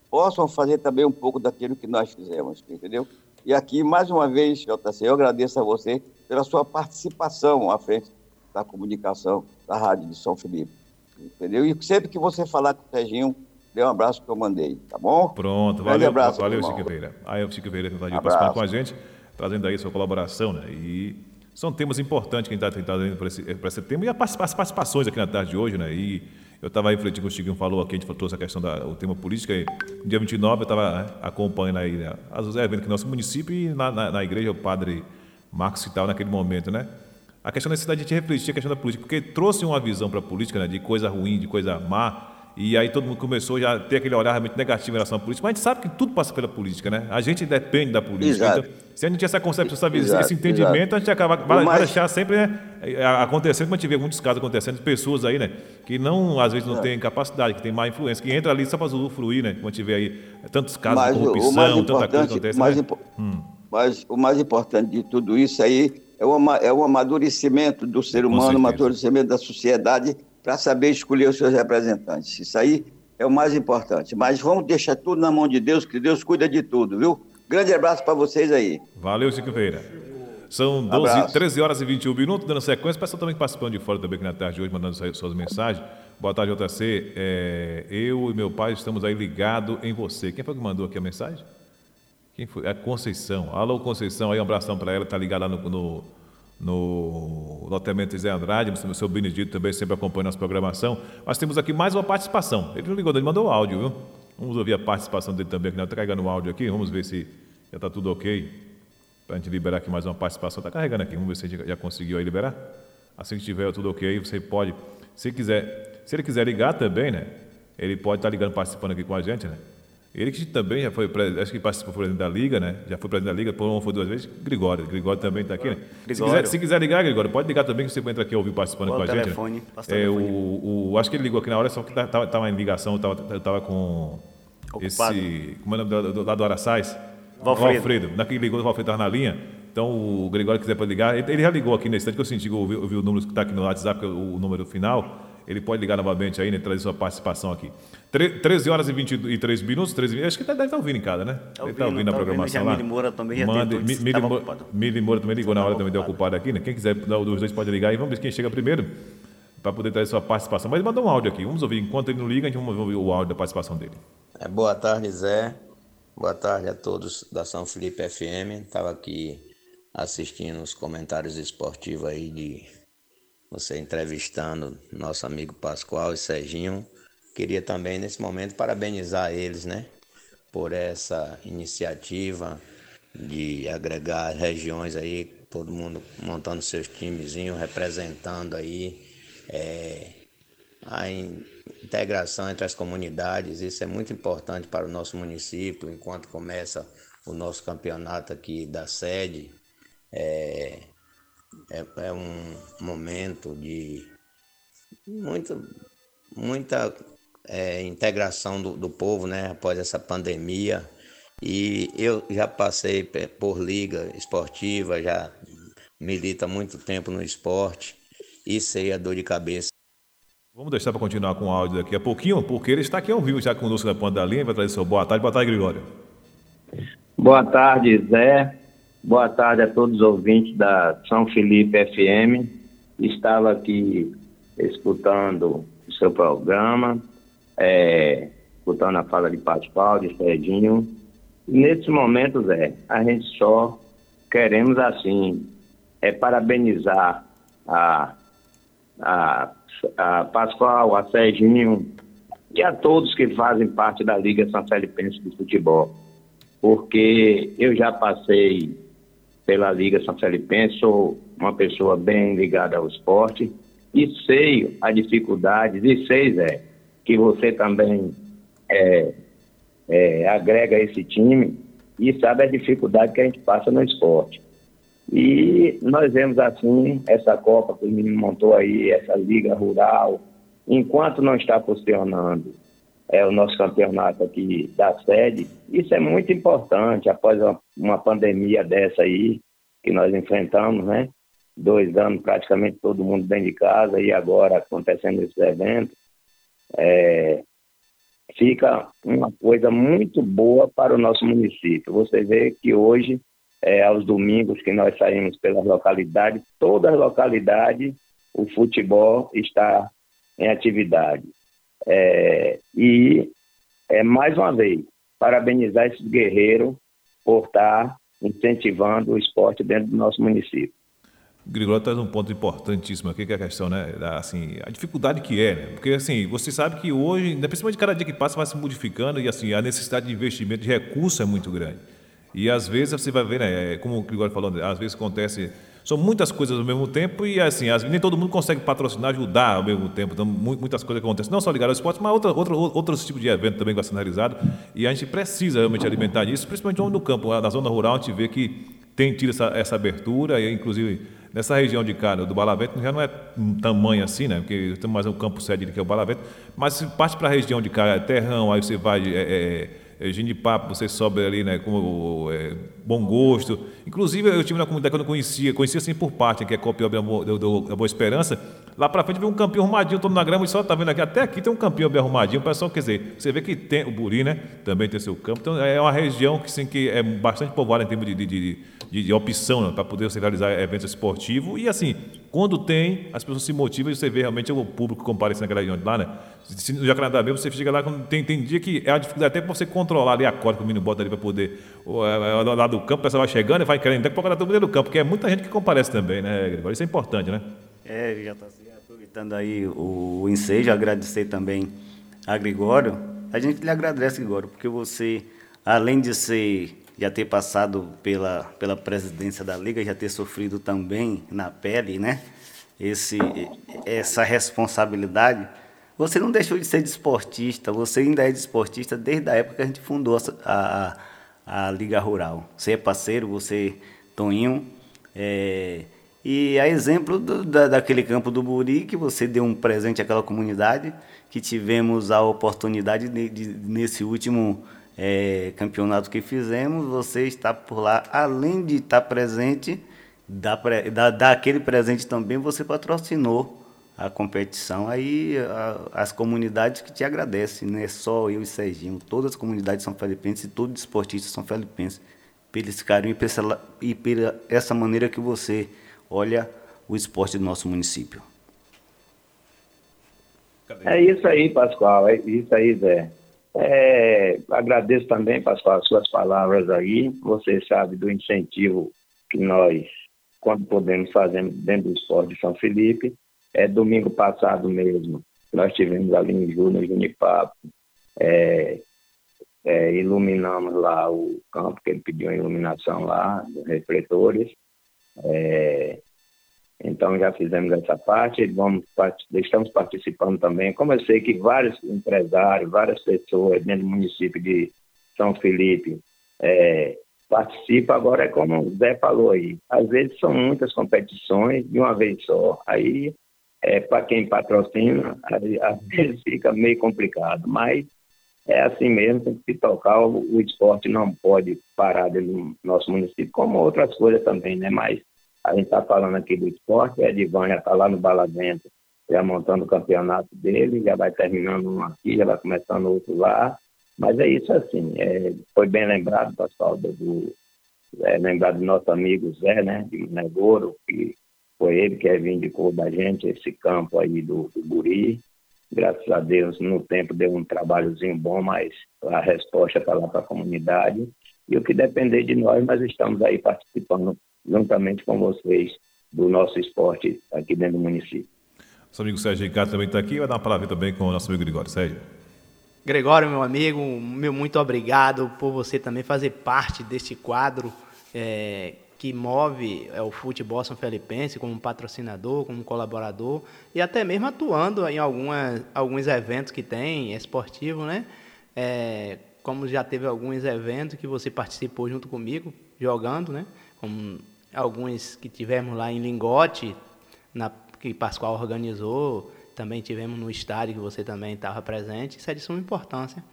possam fazer também um pouco daquilo que nós fizemos, entendeu? E aqui, mais uma vez, JC, eu agradeço a você pela sua participação à frente da comunicação da Rádio de São Felipe, entendeu? E sempre que você falar com o Serginho, dê um abraço que eu mandei, tá bom? Pronto, um valeu, abraço, valeu, Chico Veira. Aí o Chico Veira está participando com a gente, trazendo aí sua colaboração, né? E são temas importantes que a gente está trazendo para esse, esse tema e as participações aqui na tarde de hoje, né? E eu estava refletindo com o Chiquinho falou aqui, a gente trouxe a questão do tema política e no dia 29 eu estava né, acompanhando aí né, os eventos aqui no nosso município e na, na, na igreja o padre Marcos citava naquele momento, né? A questão da necessidade de refletir a questão da política, porque trouxe uma visão para a política né, de coisa ruim, de coisa má, e aí todo mundo começou já a ter aquele olhar realmente negativo em relação à política. Mas a gente sabe que tudo passa pela política, né? A gente depende da política. Então, se a gente tinha essa concepção, visão, esse entendimento, exato. a gente acaba, vai, vai deixar sempre né, acontecendo, como a gente vê muitos casos acontecendo, pessoas aí, né? Que não, às vezes, não têm capacidade, que têm má influência, que entra ali só para usufruir, né? Como a gente vê aí, tantos casos mas, de corrupção, tanta coisa acontece. Mais né? hum. Mas o mais importante de tudo isso aí é o, é o amadurecimento do ser humano, o amadurecimento da sociedade para saber escolher os seus representantes. Isso aí é o mais importante. Mas vamos deixar tudo na mão de Deus, que Deus cuida de tudo, viu? Grande abraço para vocês aí. Valeu, Silveira. São 12, 13 horas e 21 minutos, dando sequência. Pessoal também participando de fora também aqui na tarde de hoje, mandando suas mensagens. Boa tarde, JC. É, eu e meu pai estamos aí ligados em você. Quem foi que mandou aqui a mensagem? Quem foi? É Conceição. Alô, Conceição, aí um abração para ela, está ligada lá no, no, no loteamento Zé Andrade, o seu Benedito também sempre acompanha nossa programação. Mas temos aqui mais uma participação. Ele não ligou, ele mandou áudio, viu? Vamos ouvir a participação dele também, que nós está carregando o áudio aqui, vamos ver se já está tudo ok. Para a gente liberar aqui mais uma participação. Está carregando aqui, vamos ver se a gente já conseguiu aí liberar. Assim que tiver tudo ok, você pode, se quiser, se ele quiser ligar também, né? Ele pode estar tá ligando, participando aqui com a gente, né? Ele que também já foi, acho que participou presidente da Liga, né? Já foi presidente da Liga, por uma foi duas vezes. Grigório, Grigório também está aqui, né? Se quiser, se quiser, ligar, Grigório, pode ligar também, que você entra aqui ouvir participando Qual com a telefone, gente. Né? É, o, o, acho que ele ligou aqui na hora, só que estava em ligação, eu estava com Ocupado. esse. Como é o nome do, lá do Araçais? Valfredo. Valfredo. Naquele ligou, o Valfredo estava na linha. Então, o Gregório quiser para ligar, ele, já ligou aqui nesse instante, que eu senti que eu ouvi, ouvi o número que está aqui no WhatsApp, o, o número final. Ele pode ligar novamente aí, né, trazer sua participação aqui. 13 horas e 23 minutos, 13 acho que deve estar ouvindo em casa, né? Tá ouvindo, ele está ouvindo tá a programação ouvindo, lá. Mili Moura também já Mande, tentou, Mili, Mili Moura também ligou na hora também, deu ocupado aqui, né? Quem quiser, os dois pode ligar aí, vamos ver quem chega primeiro para poder trazer sua participação. Mas mandou um áudio aqui, vamos ouvir. Enquanto ele não liga, a gente vai ouvir o áudio da participação dele. É, boa tarde, Zé. Boa tarde a todos da São Felipe FM. Estava aqui assistindo os comentários esportivos aí de você entrevistando nosso amigo Pascoal e Serginho. Queria também, nesse momento, parabenizar eles, né? Por essa iniciativa de agregar regiões aí, todo mundo montando seus timezinhos, representando aí é, a integração entre as comunidades. Isso é muito importante para o nosso município, enquanto começa o nosso campeonato aqui da sede. É, é, é um momento de muita, muita é, integração do, do povo, né? Após essa pandemia. E eu já passei por liga esportiva, já milito há muito tempo no esporte e sei a dor de cabeça. Vamos deixar para continuar com o áudio daqui a pouquinho, porque ele está aqui ao vivo já conosco na ponta da linha, vai trazer seu boa tarde. Boa tarde, Gregório. Boa tarde, Zé. Boa tarde a todos os ouvintes da São Felipe FM. Estava aqui escutando o seu programa, é, escutando a fala de Pascoal, de Serginho. Nesse momento, Zé, a gente só queremos, assim, é parabenizar a, a, a Pascoal, a Serginho e a todos que fazem parte da Liga São Felipense de Futebol. Porque eu já passei pela Liga São Felipense, sou uma pessoa bem ligada ao esporte e sei a dificuldade, e sei, Zé, que você também é, é, agrega esse time e sabe a dificuldade que a gente passa no esporte. E nós vemos assim essa Copa que o menino montou aí, essa Liga Rural, enquanto não está funcionando é o nosso campeonato aqui da sede. Isso é muito importante após uma, pandemia dessa aí que nós enfrentamos, né? Dois anos praticamente todo mundo dentro de casa e agora acontecendo esses eventos. É, fica uma coisa muito boa para o nosso município. Você vê que hoje, é, aos domingos que nós saímos pelas localidades, todas as localidades, o futebol está em atividade. É, e, é, mais uma vez, parabenizar esses guerreiros por estar incentivando o esporte dentro do nosso município. Grigório traz um ponto importantíssimo aqui, que é a questão, né, da, assim, a dificuldade que é, né? Porque, assim, você sabe que hoje, principalmente cada dia que passa, vai se modificando e, assim, a necessidade de investimento, de recurso é muito grande. E, às vezes, você vai ver, né, é, como o Grigório falou, às vezes acontece, são muitas coisas ao mesmo tempo e, assim, as, nem todo mundo consegue patrocinar, ajudar ao mesmo tempo. Então, muitas coisas acontecem, não só ligadas ao esporte, mas outra, outros tipos de evento também que vai ser realizado. E a gente precisa realmente alimentar isso, principalmente no campo, na zona rural, a gente vê que tem tido essa, essa abertura, e, inclusive Nessa região de cá, do Balavento, já não é um tamanho assim, né? Porque temos mais um campo sede que é o Balavento. Mas se parte para a região de cá, é Terrão, aí você vai. É, é, é Ginipapo, você sobe ali, né, com é, Bom Gosto. Inclusive, eu tive na comunidade que eu não conhecia, conhecia assim por parte, que é Copió da Boa Esperança. Lá para frente veio um campinho arrumadinho, todo na grama, e só tá vendo aqui, até aqui tem um campinho bem arrumadinho. O pessoal, quer dizer, você vê que tem o Buri, né? Também tem seu campo. Então, é uma região que, sim, que é bastante povoada em termos de, de, de de, de opção né, para poder você realizar eventos esportivos. E assim, quando tem, as pessoas se motivam e você vê realmente o público comparecendo naquela região lá, né? Se no Jacarandá mesmo, você chega lá, tem, tem dia que é a dificuldade até para você controlar ali a corda que o menino bota ali para poder. É, é, lá do campo, o pessoal vai chegando e vai querendo, tem que todo mundo no campo, porque é muita gente que comparece também, né, Gregório? Isso é importante, né? É, já está aproveitando aí o ensejo, agradecer também a Gregório. A gente lhe agradece, Gregório, porque você, além de ser já ter passado pela, pela presidência da Liga, já ter sofrido também na pele, né? Esse, essa responsabilidade. Você não deixou de ser desportista, você ainda é desportista desde a época que a gente fundou a, a, a Liga Rural. Você é parceiro, você, Toninho, é, e a exemplo do, da, daquele campo do Buri, que você deu um presente àquela comunidade, que tivemos a oportunidade de, de nesse último é, campeonato que fizemos, você está por lá, além de estar presente, dar, aquele presente também, você patrocinou a competição. Aí a, as comunidades que te agradecem, não é só eu e Serginho, todas as comunidades são filipenses e todos os esportistas são filipenses, pelo esse carinho e pela, e pela essa maneira que você olha o esporte do nosso município. É isso aí, Pascoal, é isso aí, Zé. É, agradeço também, Pascoal, as suas palavras aí. Você sabe do incentivo que nós, quando podemos, fazer dentro do esporte de São Felipe. É domingo passado mesmo, nós tivemos ali em Ju, no Junipapo, é, é, iluminamos lá o campo, que ele pediu a iluminação lá, dos refletores. É, então já fizemos essa parte, vamos, estamos participando também. Como eu sei que vários empresários, várias pessoas dentro do município de São Felipe é, participam, agora é como o Zé falou aí, às vezes são muitas competições de uma vez só. Aí, é, para quem patrocina, às vezes fica meio complicado, mas é assim mesmo, tem que se tocar, o, o esporte não pode parar do nosso município, como outras coisas também, né? Mas a gente está falando aqui do esporte, o Edivan já está lá no Balavento, já montando o campeonato dele, já vai terminando um aqui, já vai começando outro lá. Mas é isso assim, é, foi bem lembrado, pessoal, do, é, lembrado do nosso amigo Zé, né, de Negoro, que foi ele que reivindicou da gente esse campo aí do, do Buri. Graças a Deus, no tempo deu um trabalhozinho bom, mas a resposta está lá para a comunidade. E o que depender de nós, nós estamos aí participando juntamente com vocês, do nosso esporte aqui dentro do município. Nosso amigo Sérgio Ricardo também está aqui, vai dar uma palavra também com o nosso amigo Gregório. Sérgio. Gregório, meu amigo, meu muito obrigado por você também fazer parte deste quadro é, que move é, o futebol são felipense como patrocinador, como colaborador e até mesmo atuando em algumas, alguns eventos que tem esportivo, né? É, como já teve alguns eventos que você participou junto comigo, jogando, né? Como alguns que tivemos lá em Lingote, na, que Pascoal organizou, também tivemos no estádio que você também estava presente, isso é de suma importância.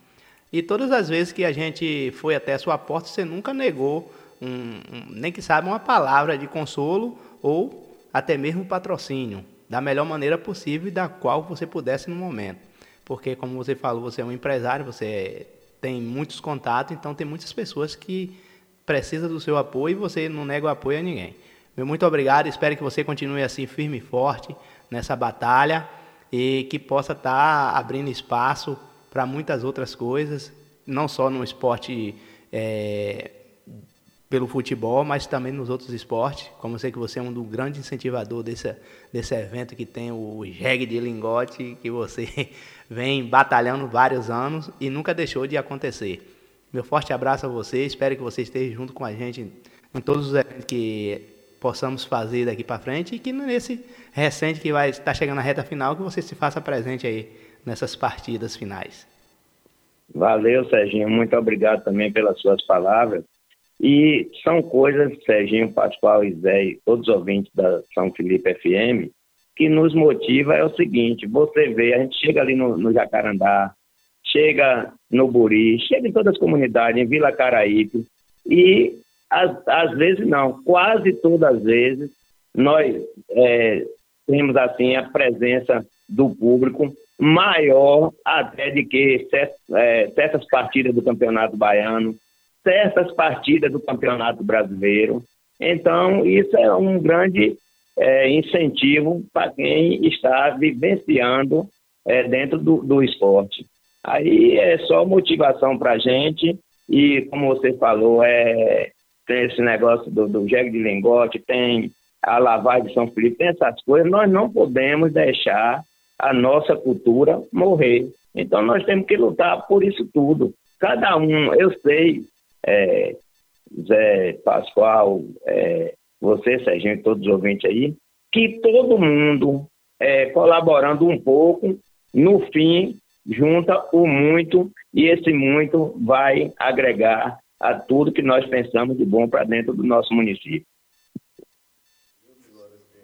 E todas as vezes que a gente foi até a sua porta, você nunca negou, um, um, nem que sabe, uma palavra de consolo ou até mesmo patrocínio, da melhor maneira possível e da qual você pudesse no momento. Porque, como você falou, você é um empresário, você tem muitos contatos, então tem muitas pessoas que precisam do seu apoio e você não nega o apoio a ninguém. Meu muito obrigado, espero que você continue assim firme e forte nessa batalha e que possa estar tá abrindo espaço para muitas outras coisas, não só no esporte é, pelo futebol, mas também nos outros esportes. Como eu sei que você é um do grande incentivador desse, desse evento que tem o jegue de lingote, que você vem batalhando vários anos e nunca deixou de acontecer. Meu forte abraço a você, espero que você esteja junto com a gente em todos os eventos que possamos fazer daqui para frente e que nesse recente que vai estar chegando na reta final, que você se faça presente aí nessas partidas finais. Valeu, Serginho, muito obrigado também pelas suas palavras. E são coisas, Serginho, Pascoal e Zé, todos os ouvintes da São Felipe FM, que nos motiva é o seguinte: você vê, a gente chega ali no, no Jacarandá, chega no Buri, chega em todas as comunidades, em Vila Caraípe, e às, às vezes não, quase todas as vezes, nós é, temos assim a presença do público maior até de que é, certas partidas do Campeonato Baiano, certas partidas do Campeonato Brasileiro. Então, isso é um grande é, incentivo para quem está vivenciando é, dentro do, do esporte. Aí é só motivação para gente e, como você falou, é, tem esse negócio do, do jegue de lingote, tem a lavagem de São Felipe, tem essas coisas, nós não podemos deixar a nossa cultura morrer. Então nós temos que lutar por isso tudo. Cada um, eu sei, é, Zé Pascoal, é, você, Serginho todos os ouvintes aí, que todo mundo é, colaborando um pouco, no fim, junta o muito e esse muito vai agregar a tudo que nós pensamos de bom para dentro do nosso município.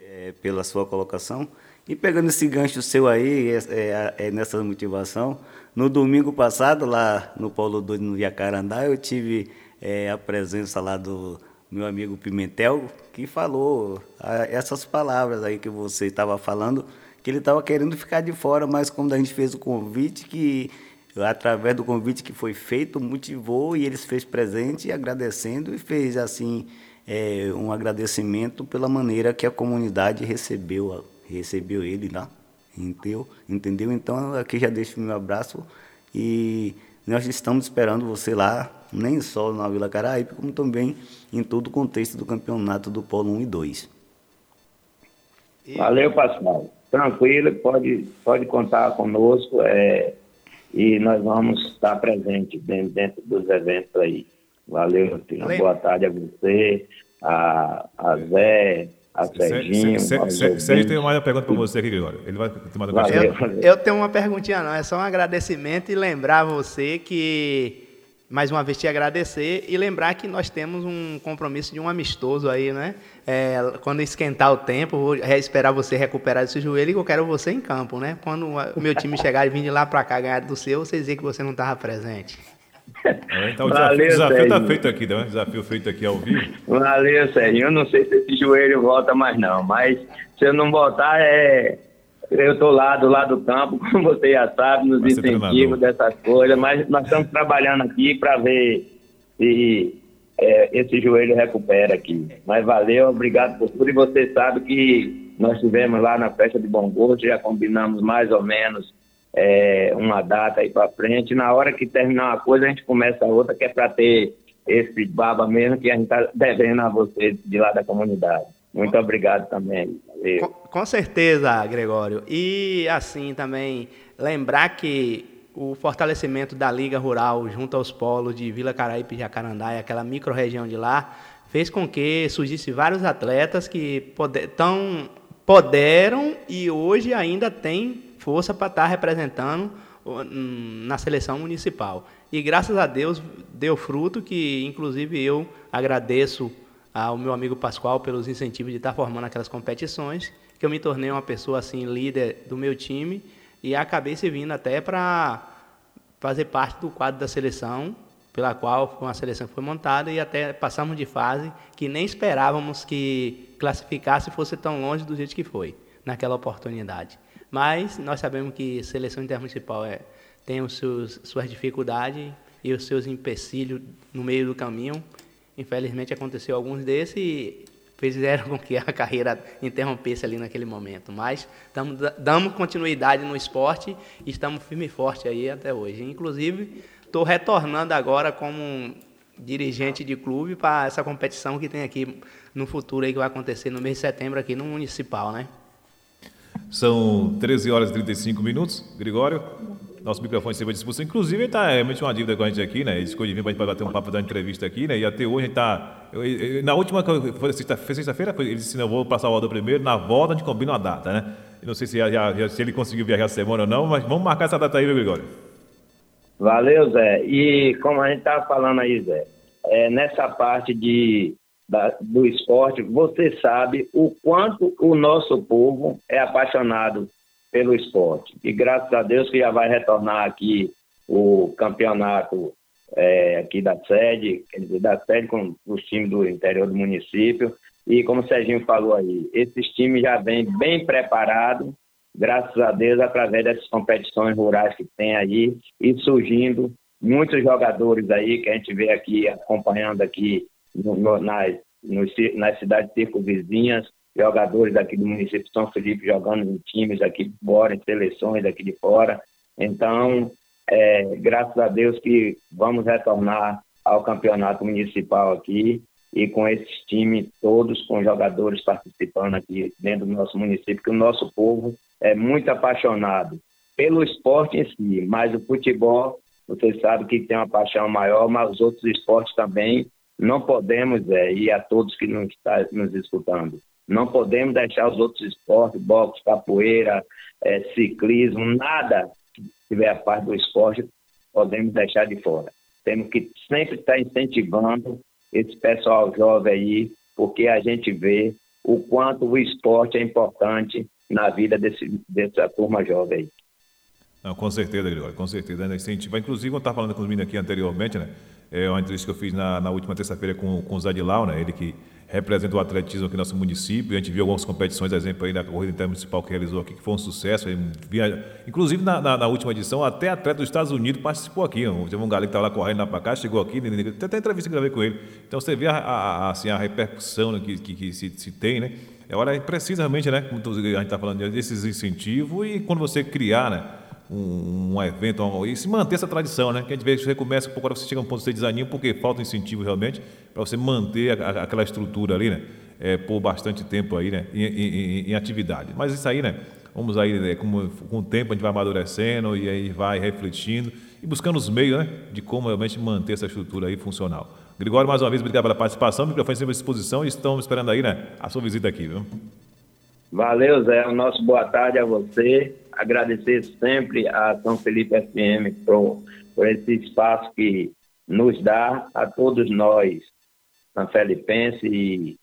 É, pela sua colocação. E pegando esse gancho seu aí, é, é, nessa motivação, no domingo passado, lá no Paulo 2, no Jacarandá, eu tive é, a presença lá do meu amigo Pimentel, que falou a, essas palavras aí que você estava falando, que ele estava querendo ficar de fora, mas quando a gente fez o convite, que através do convite que foi feito, motivou e eles fez presente, agradecendo e fez assim é, um agradecimento pela maneira que a comunidade recebeu, recebeu ele lá. Entendeu? entendeu? Então aqui já deixo meu abraço e nós estamos esperando você lá, nem só na Vila Caraíbe, como também em todo o contexto do campeonato do Polo 1 e 2. Valeu, Pascoal tranquilo, pode, pode contar conosco é, e nós vamos estar presentes dentro, dentro dos eventos aí. Valeu, Tina. Boa tarde a você, a, a Zé, a Serginho. Sérgio tem mais uma pergunta para você aqui, Gregório. Ele vai ter mais uma pergunta. Eu, eu tenho uma perguntinha, não. É só um agradecimento e lembrar você que mais uma vez te agradecer e lembrar que nós temos um compromisso de um amistoso aí, né? É, quando esquentar o tempo, vou esperar você recuperar esse joelho e eu quero você em campo, né? Quando o meu time chegar e vir de lá para cá ganhar do seu, você dizer que você não estava presente. É, então Valeu, o desafio está feito aqui, né? Desafio feito aqui ao vivo. Valeu, Sérgio. Eu não sei se esse joelho volta mais não, mas se eu não voltar, é, eu estou lá do lado do campo, como você já sabe, nos incentivos dessas coisas, mas nós estamos trabalhando aqui para ver se é, esse joelho recupera aqui. Mas valeu, obrigado por tudo. E você sabe que nós tivemos lá na festa de Bom Gosto, já combinamos mais ou menos é, uma data aí para frente. Na hora que terminar uma coisa, a gente começa a outra, que é para ter esse baba mesmo que a gente está devendo a você de lá da comunidade. Muito obrigado também. Com, com, certeza, Gregório. E assim também lembrar que o fortalecimento da Liga Rural junto aos polos de Vila Caraípe e Jacarandá aquela micro-região de lá fez com que surgisse vários atletas que poder, tão, puderam e hoje ainda têm força para estar representando na seleção municipal. E graças a Deus deu fruto que, inclusive, eu agradeço ao meu amigo Pascoal pelos incentivos de estar formando aquelas competições que eu me tornei uma pessoa assim líder do meu time e acabei servindo até para fazer parte do quadro da seleção, pela qual uma seleção foi montada e até passamos de fase que nem esperávamos que classificasse fosse tão longe do jeito que foi naquela oportunidade. Mas nós sabemos que seleção intermunicipal é, tem os seus, suas dificuldades e os seus empecilhos no meio do caminho. Infelizmente aconteceu alguns desses e fizeram com que a carreira interrompesse ali naquele momento. Mas damos continuidade no esporte e estamos firme e forte aí até hoje. Inclusive, estou retornando agora como dirigente de clube para essa competição que tem aqui no futuro aí que vai acontecer no mês de setembro aqui no Municipal, né? São 13 horas e 35 minutos. Gregório, nosso microfone à disposição. Inclusive, ele está realmente uma dívida com a gente aqui, né? Ele de vir para bater um papo da entrevista aqui, né? E até hoje a gente está. Na última, foi sexta-feira, ele disse: não, vou passar o Salvador primeiro, na volta a gente combina uma data, né? Não sei se, já, se ele conseguiu viajar a semana ou não, mas vamos marcar essa data aí, Gregório? Valeu, Zé. E como a gente estava falando aí, Zé, é, nessa parte de, da, do esporte, você sabe o quanto o nosso povo é apaixonado pelo esporte. E graças a Deus que já vai retornar aqui o campeonato é, aqui da sede, quer dizer, da sede com os times do interior do município. E como o Serginho falou aí, esses times já vêm bem preparados, graças a Deus, através dessas competições rurais que tem aí, e surgindo muitos jogadores aí que a gente vê aqui acompanhando aqui no, no, nas, no, nas cidades circunvizinhas, jogadores daqui do município de São Felipe jogando em times aqui de fora, em seleções daqui de fora. Então, é, graças a Deus que vamos retornar ao campeonato municipal aqui e com esses times todos, com jogadores participando aqui dentro do nosso município, que o nosso povo é muito apaixonado pelo esporte em si, mas o futebol, você sabe que tem uma paixão maior, mas os outros esportes também não podemos, é, e a todos que nos estão nos escutando, não podemos deixar os outros esportes, boxe, capoeira, é, ciclismo, nada que tiver a parte do esporte, podemos deixar de fora. Temos que sempre estar incentivando esse pessoal jovem aí, porque a gente vê o quanto o esporte é importante na vida desse, dessa turma jovem aí. Não, com certeza, Gregório, com certeza. Né? Incentivar. Inclusive, eu estava falando com os meninos aqui anteriormente, né? É uma entrevista que eu fiz na, na última terça-feira com, com o Zadilau, né? Ele que representa o atletismo aqui no nosso município. A gente viu algumas competições, exemplo aí da corrida intermunicipal que realizou aqui, que foi um sucesso. Inclusive na, na, na, última edição, até atleta dos Estados Unidos participou aqui. Teve um galera que estava lá correndo lá para cá, chegou aqui, até tem entrevista que gravei com ele. Então você vê a, a, assim, a repercussão né, que, que, que se, se, tem, né? É hora precisa realmente, né? Como a gente está falando desses incentivos e quando você criar, né? Um, um evento um, e se manter essa tradição, né? Que a gente vê que você começa, por você chega a um ponto de você desanima porque falta incentivo realmente para você manter a, a, aquela estrutura ali, né? É, por bastante tempo aí, né? Em, em, em, atividade. Mas isso aí, né? Vamos aí, né? com, com o tempo a gente vai amadurecendo e aí vai refletindo e buscando os meios, né? De como realmente manter essa estrutura aí funcional. Gregório, mais uma vez, obrigado pela participação. O microfone sempre à disposição e estamos esperando aí, né? A sua visita aqui, viu? Valeu, Zé. O nosso boa tarde a você. Agradecer sempre a São Felipe FM por, por esse espaço que nos dá a todos nós, São Felipense e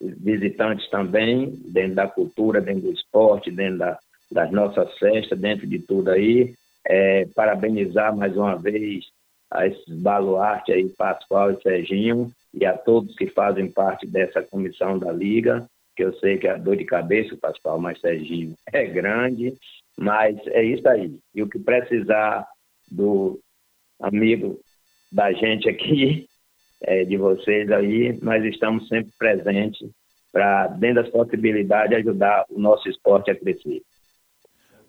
visitantes também, dentro da cultura, dentro do esporte, dentro da, das nossas festas, dentro de tudo aí. É, parabenizar mais uma vez a esses baluartes aí, Pascoal e Serginho, e a todos que fazem parte dessa comissão da Liga que eu sei que a dor de cabeça, Pascoal, mas Serginho, é grande, mas é isso aí. E o que precisar do amigo da gente aqui, é, de vocês aí, nós estamos sempre presentes para, dentro das possibilidades, ajudar o nosso esporte a crescer.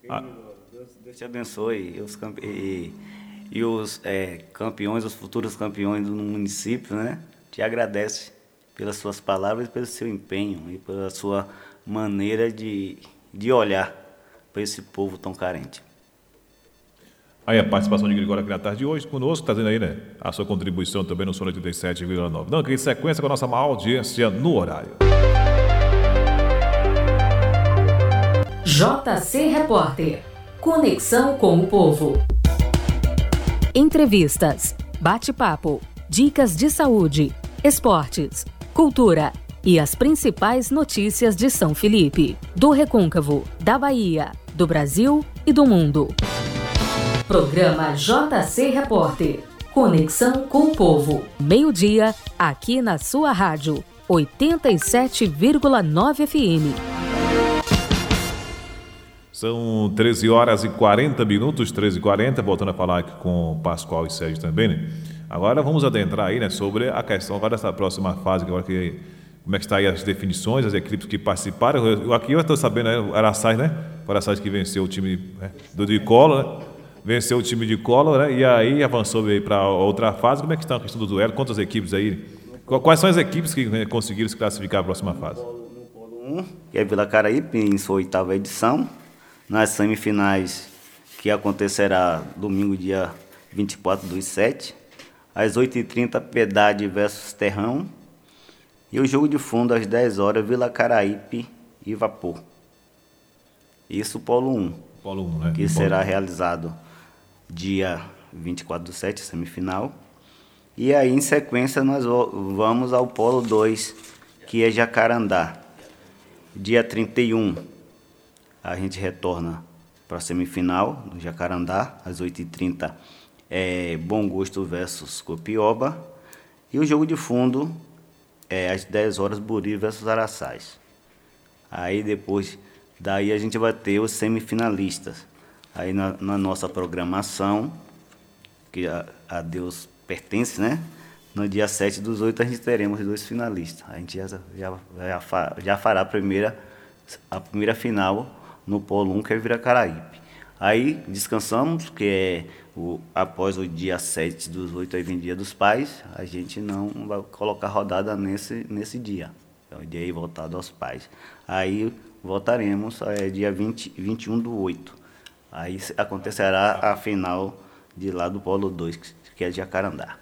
Ah. Deus, te abençoe. E os, e, e os é, campeões, os futuros campeões do município, né? Te agradece pelas suas palavras, pelo seu empenho e pela sua maneira de, de olhar para esse povo tão carente. Aí a participação de Gregório aqui na tarde de hoje conosco, trazendo aí, né? A sua contribuição também no Sono 87,9. Não, que sequência com a nossa maior audiência no horário. JC Repórter. Conexão com o povo. Entrevistas, bate-papo, dicas de saúde, esportes, cultura, e as principais notícias de São Felipe, do Recôncavo, da Bahia, do Brasil e do mundo. Programa JC Repórter. Conexão com o povo. Meio-dia, aqui na sua rádio, 87,9 FM. São 13 horas e 40 minutos, 13 e 40, voltando a falar aqui com Pascoal e Sérgio também, né? Agora vamos adentrar aí, né, sobre a questão agora dessa próxima fase, agora que como é que está aí as definições, as equipes que participaram. Eu, aqui eu estou sabendo, né, o Araçás, né? O Araçás que venceu o time né, do de né? venceu o time de Collor, né? E aí avançou para outra fase. Como é que está a questão do duelo? Quantas equipes aí? Quais são as equipes que né, conseguiram se classificar a próxima fase? No polo 1, que é Vila Caraípe, em sua oitava edição. Nas semifinais, que acontecerá domingo, dia 24 do 7 às 8h30, Piedade versus Terrão. E o jogo de fundo às 10 horas, Vila Caraípe e Vapor. Isso Polo 1. Polo 1, né? Que será realizado dia 24 do 7, semifinal. E aí, em sequência, nós vamos ao Polo 2, que é Jacarandá. Dia 31, a gente retorna para a semifinal do Jacarandá, às 8h30 é, Bom Gosto versus Copioba. E o jogo de fundo é às 10 horas Buri versus Araçás. Aí depois daí a gente vai ter os semifinalistas. Aí na, na nossa programação, que a, a, Deus pertence, né? No dia 7 dos 8 a gente teremos dois finalistas. A gente já, já, já, já fará a primeira, a primeira final no Polo 1, que é Viracaraípe. Aí descansamos, que é o, após o dia 7 dos 8 aí vem dia dos pais, a gente não vai colocar rodada nesse, nesse dia. É o dia aí voltado aos pais. Aí voltaremos é, dia 20, 21 do 8. Aí acontecerá a final de lá do Polo 2, que é Jacarandá.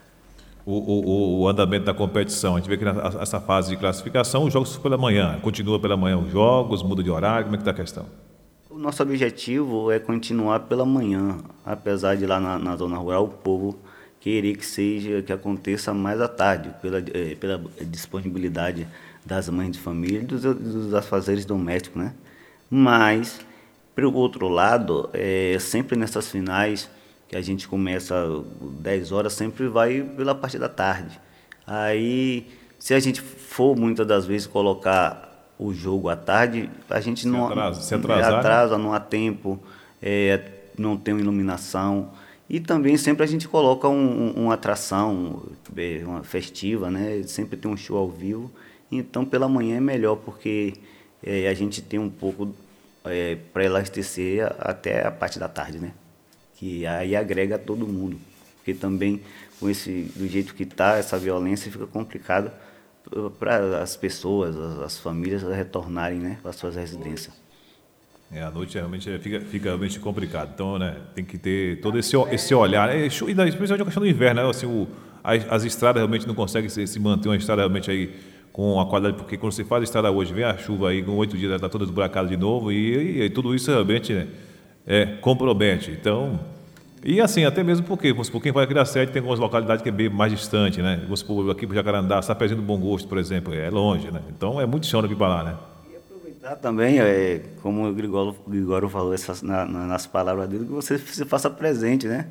O, o, o, andamento da competição, a gente vê que nessa fase de classificação, os jogos pela manhã, continua pela manhã os jogos, muda de horário, como é que está a questão? O nosso objetivo é continuar pela manhã, apesar de lá na, na zona rural o povo querer que seja que aconteça mais à tarde, pela, é, pela disponibilidade das mães de família e dos, dos afazeres domésticos, né? Mas, pelo outro lado, é, sempre nessas finais que a gente começa 10 horas, sempre vai pela parte da tarde. Aí, se a gente for muitas das vezes colocar o jogo à tarde, a gente se não atrasa, se atrasar, né? atrasa, não há tempo, é, não tem iluminação. E também sempre a gente coloca um, uma atração é, uma festiva, né? Sempre tem um show ao vivo. Então pela manhã é melhor porque é, a gente tem um pouco é, para elastecer até a parte da tarde, né? Que aí agrega todo mundo. Porque também com esse do jeito que está essa violência fica complicado para as pessoas, as, as, famílias retornarem né, para suas residências. É, a noite realmente fica, fica realmente complicado. Então, né, tem que ter todo esse, esse olhar. É, especialmente a questão do inverno, né? Assim, o, as, as, estradas realmente não conseguem se, se, manter uma estrada realmente aí com a qualidade, porque quando você faz a estrada hoje, vem a chuva aí, com oito dias está toda esburacada de novo, e, e, e, tudo isso realmente né, é, compromete. Então, e assim, até mesmo porque, vamos supor, quem vai criar sede tem algumas localidades que é bem mais distante, né? Vamos supor, aqui para Jacarandá, Sapezinho do Bom Gosto, por exemplo, é longe, né? Então é muito chão daqui para lá, né? E aproveitar também, é, como o Grigoro, Grigoro falou essas, na, nas palavras dele, que você se faça presente, né?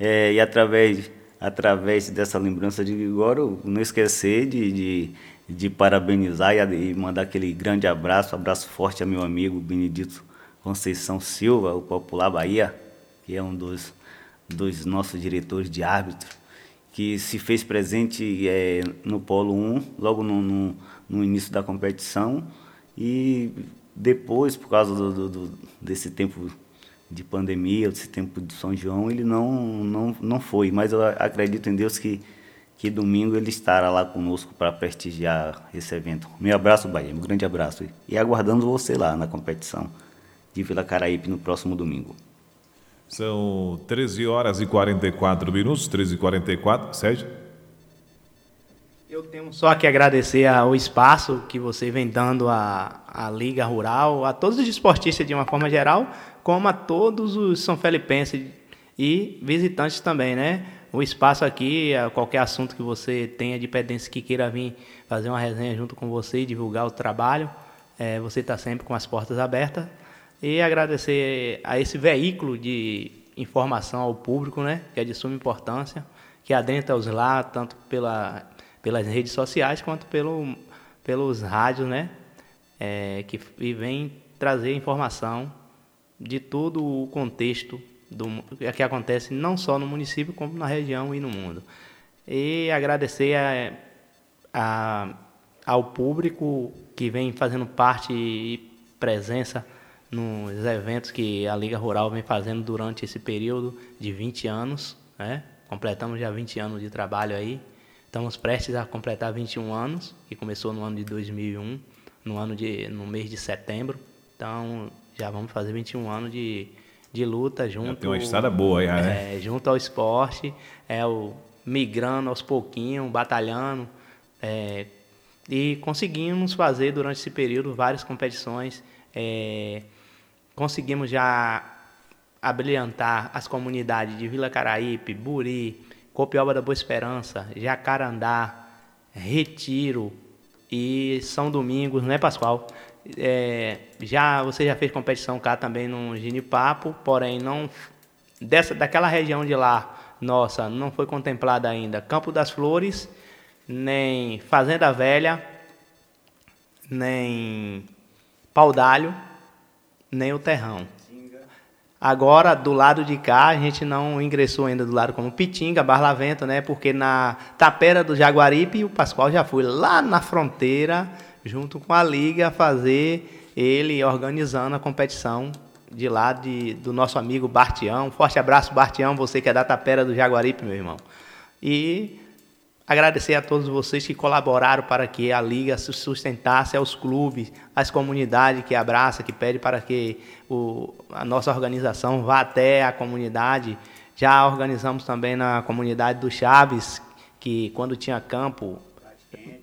É, e através, através dessa lembrança de Grigoro, não esquecer de, de, de parabenizar e, e mandar aquele grande abraço, abraço forte a meu amigo Benedito Conceição Silva, o Popular Bahia, que é um dos, dos nossos diretores de árbitro, que se fez presente é, no Polo 1, logo no, no, no, início da competição, e depois, por causa do, do, desse tempo de pandemia, desse tempo de São João, ele não, não, não foi. Mas eu acredito em Deus que, que domingo ele estará lá conosco para prestigiar esse evento. Meu abraço, Bahia, um grande abraço. E aguardando você lá na competição de Vila Caraípe no próximo domingo. São 13 horas e 44 minutos, 13 e 44. Sérgio? Eu tenho só que agradecer ao espaço que você vem dando à, à Liga Rural, a todos os esportistas de uma forma geral, como a todos os são felipenses e visitantes também, né? o espaço aqui, qualquer assunto que você tenha de pedência que queira vir fazer uma resenha junto com você e divulgar o trabalho, é, você está sempre com as portas abertas. E agradecer a esse veículo de informação ao público, né, que é de suma importância, que adentra os lá, tanto pela, pelas redes sociais quanto pelo, pelos rádios, né, é, que e vem trazer informação de todo o contexto do, que acontece não só no município, como na região e no mundo. E agradecer a, a, ao público que vem fazendo parte e presença nos eventos que a Liga Rural vem fazendo durante esse período de 20 anos. Né? Completamos já 20 anos de trabalho aí. Estamos prestes a completar 21 anos, que começou no ano de 2001, no, ano de, no mês de setembro. Então, já vamos fazer 21 anos de, de luta junto. Tem uma estrada boa aí, né? É, junto ao esporte, é o migrando aos pouquinhos, batalhando. É, e conseguimos fazer durante esse período várias competições. É, conseguimos já abrilhantar as comunidades de Vila Caraípe, Buri, Copioba da Boa Esperança, Jacarandá, Retiro e São Domingos, não é Pascoal? É, já você já fez competição cá também no Ginipapo, porém não dessa daquela região de lá, nossa, não foi contemplada ainda Campo das Flores, nem Fazenda Velha, nem Paudalho, nem o Terrão. Agora, do lado de cá, a gente não ingressou ainda do lado como Pitinga, Barlavento, né? Porque na Tapera do Jaguaripe, o Pascoal já foi lá na fronteira junto com a liga, fazer ele organizando a competição de lá de, do nosso amigo Bartião. Forte abraço, Bartião, você que é da Tapera do Jaguaripe, meu irmão. E agradecer a todos vocês que colaboraram para que a liga se sustentasse aos clubes, às comunidades que abraça, que pede para que o, a nossa organização vá até a comunidade. Já organizamos também na comunidade do Chaves, que quando tinha campo,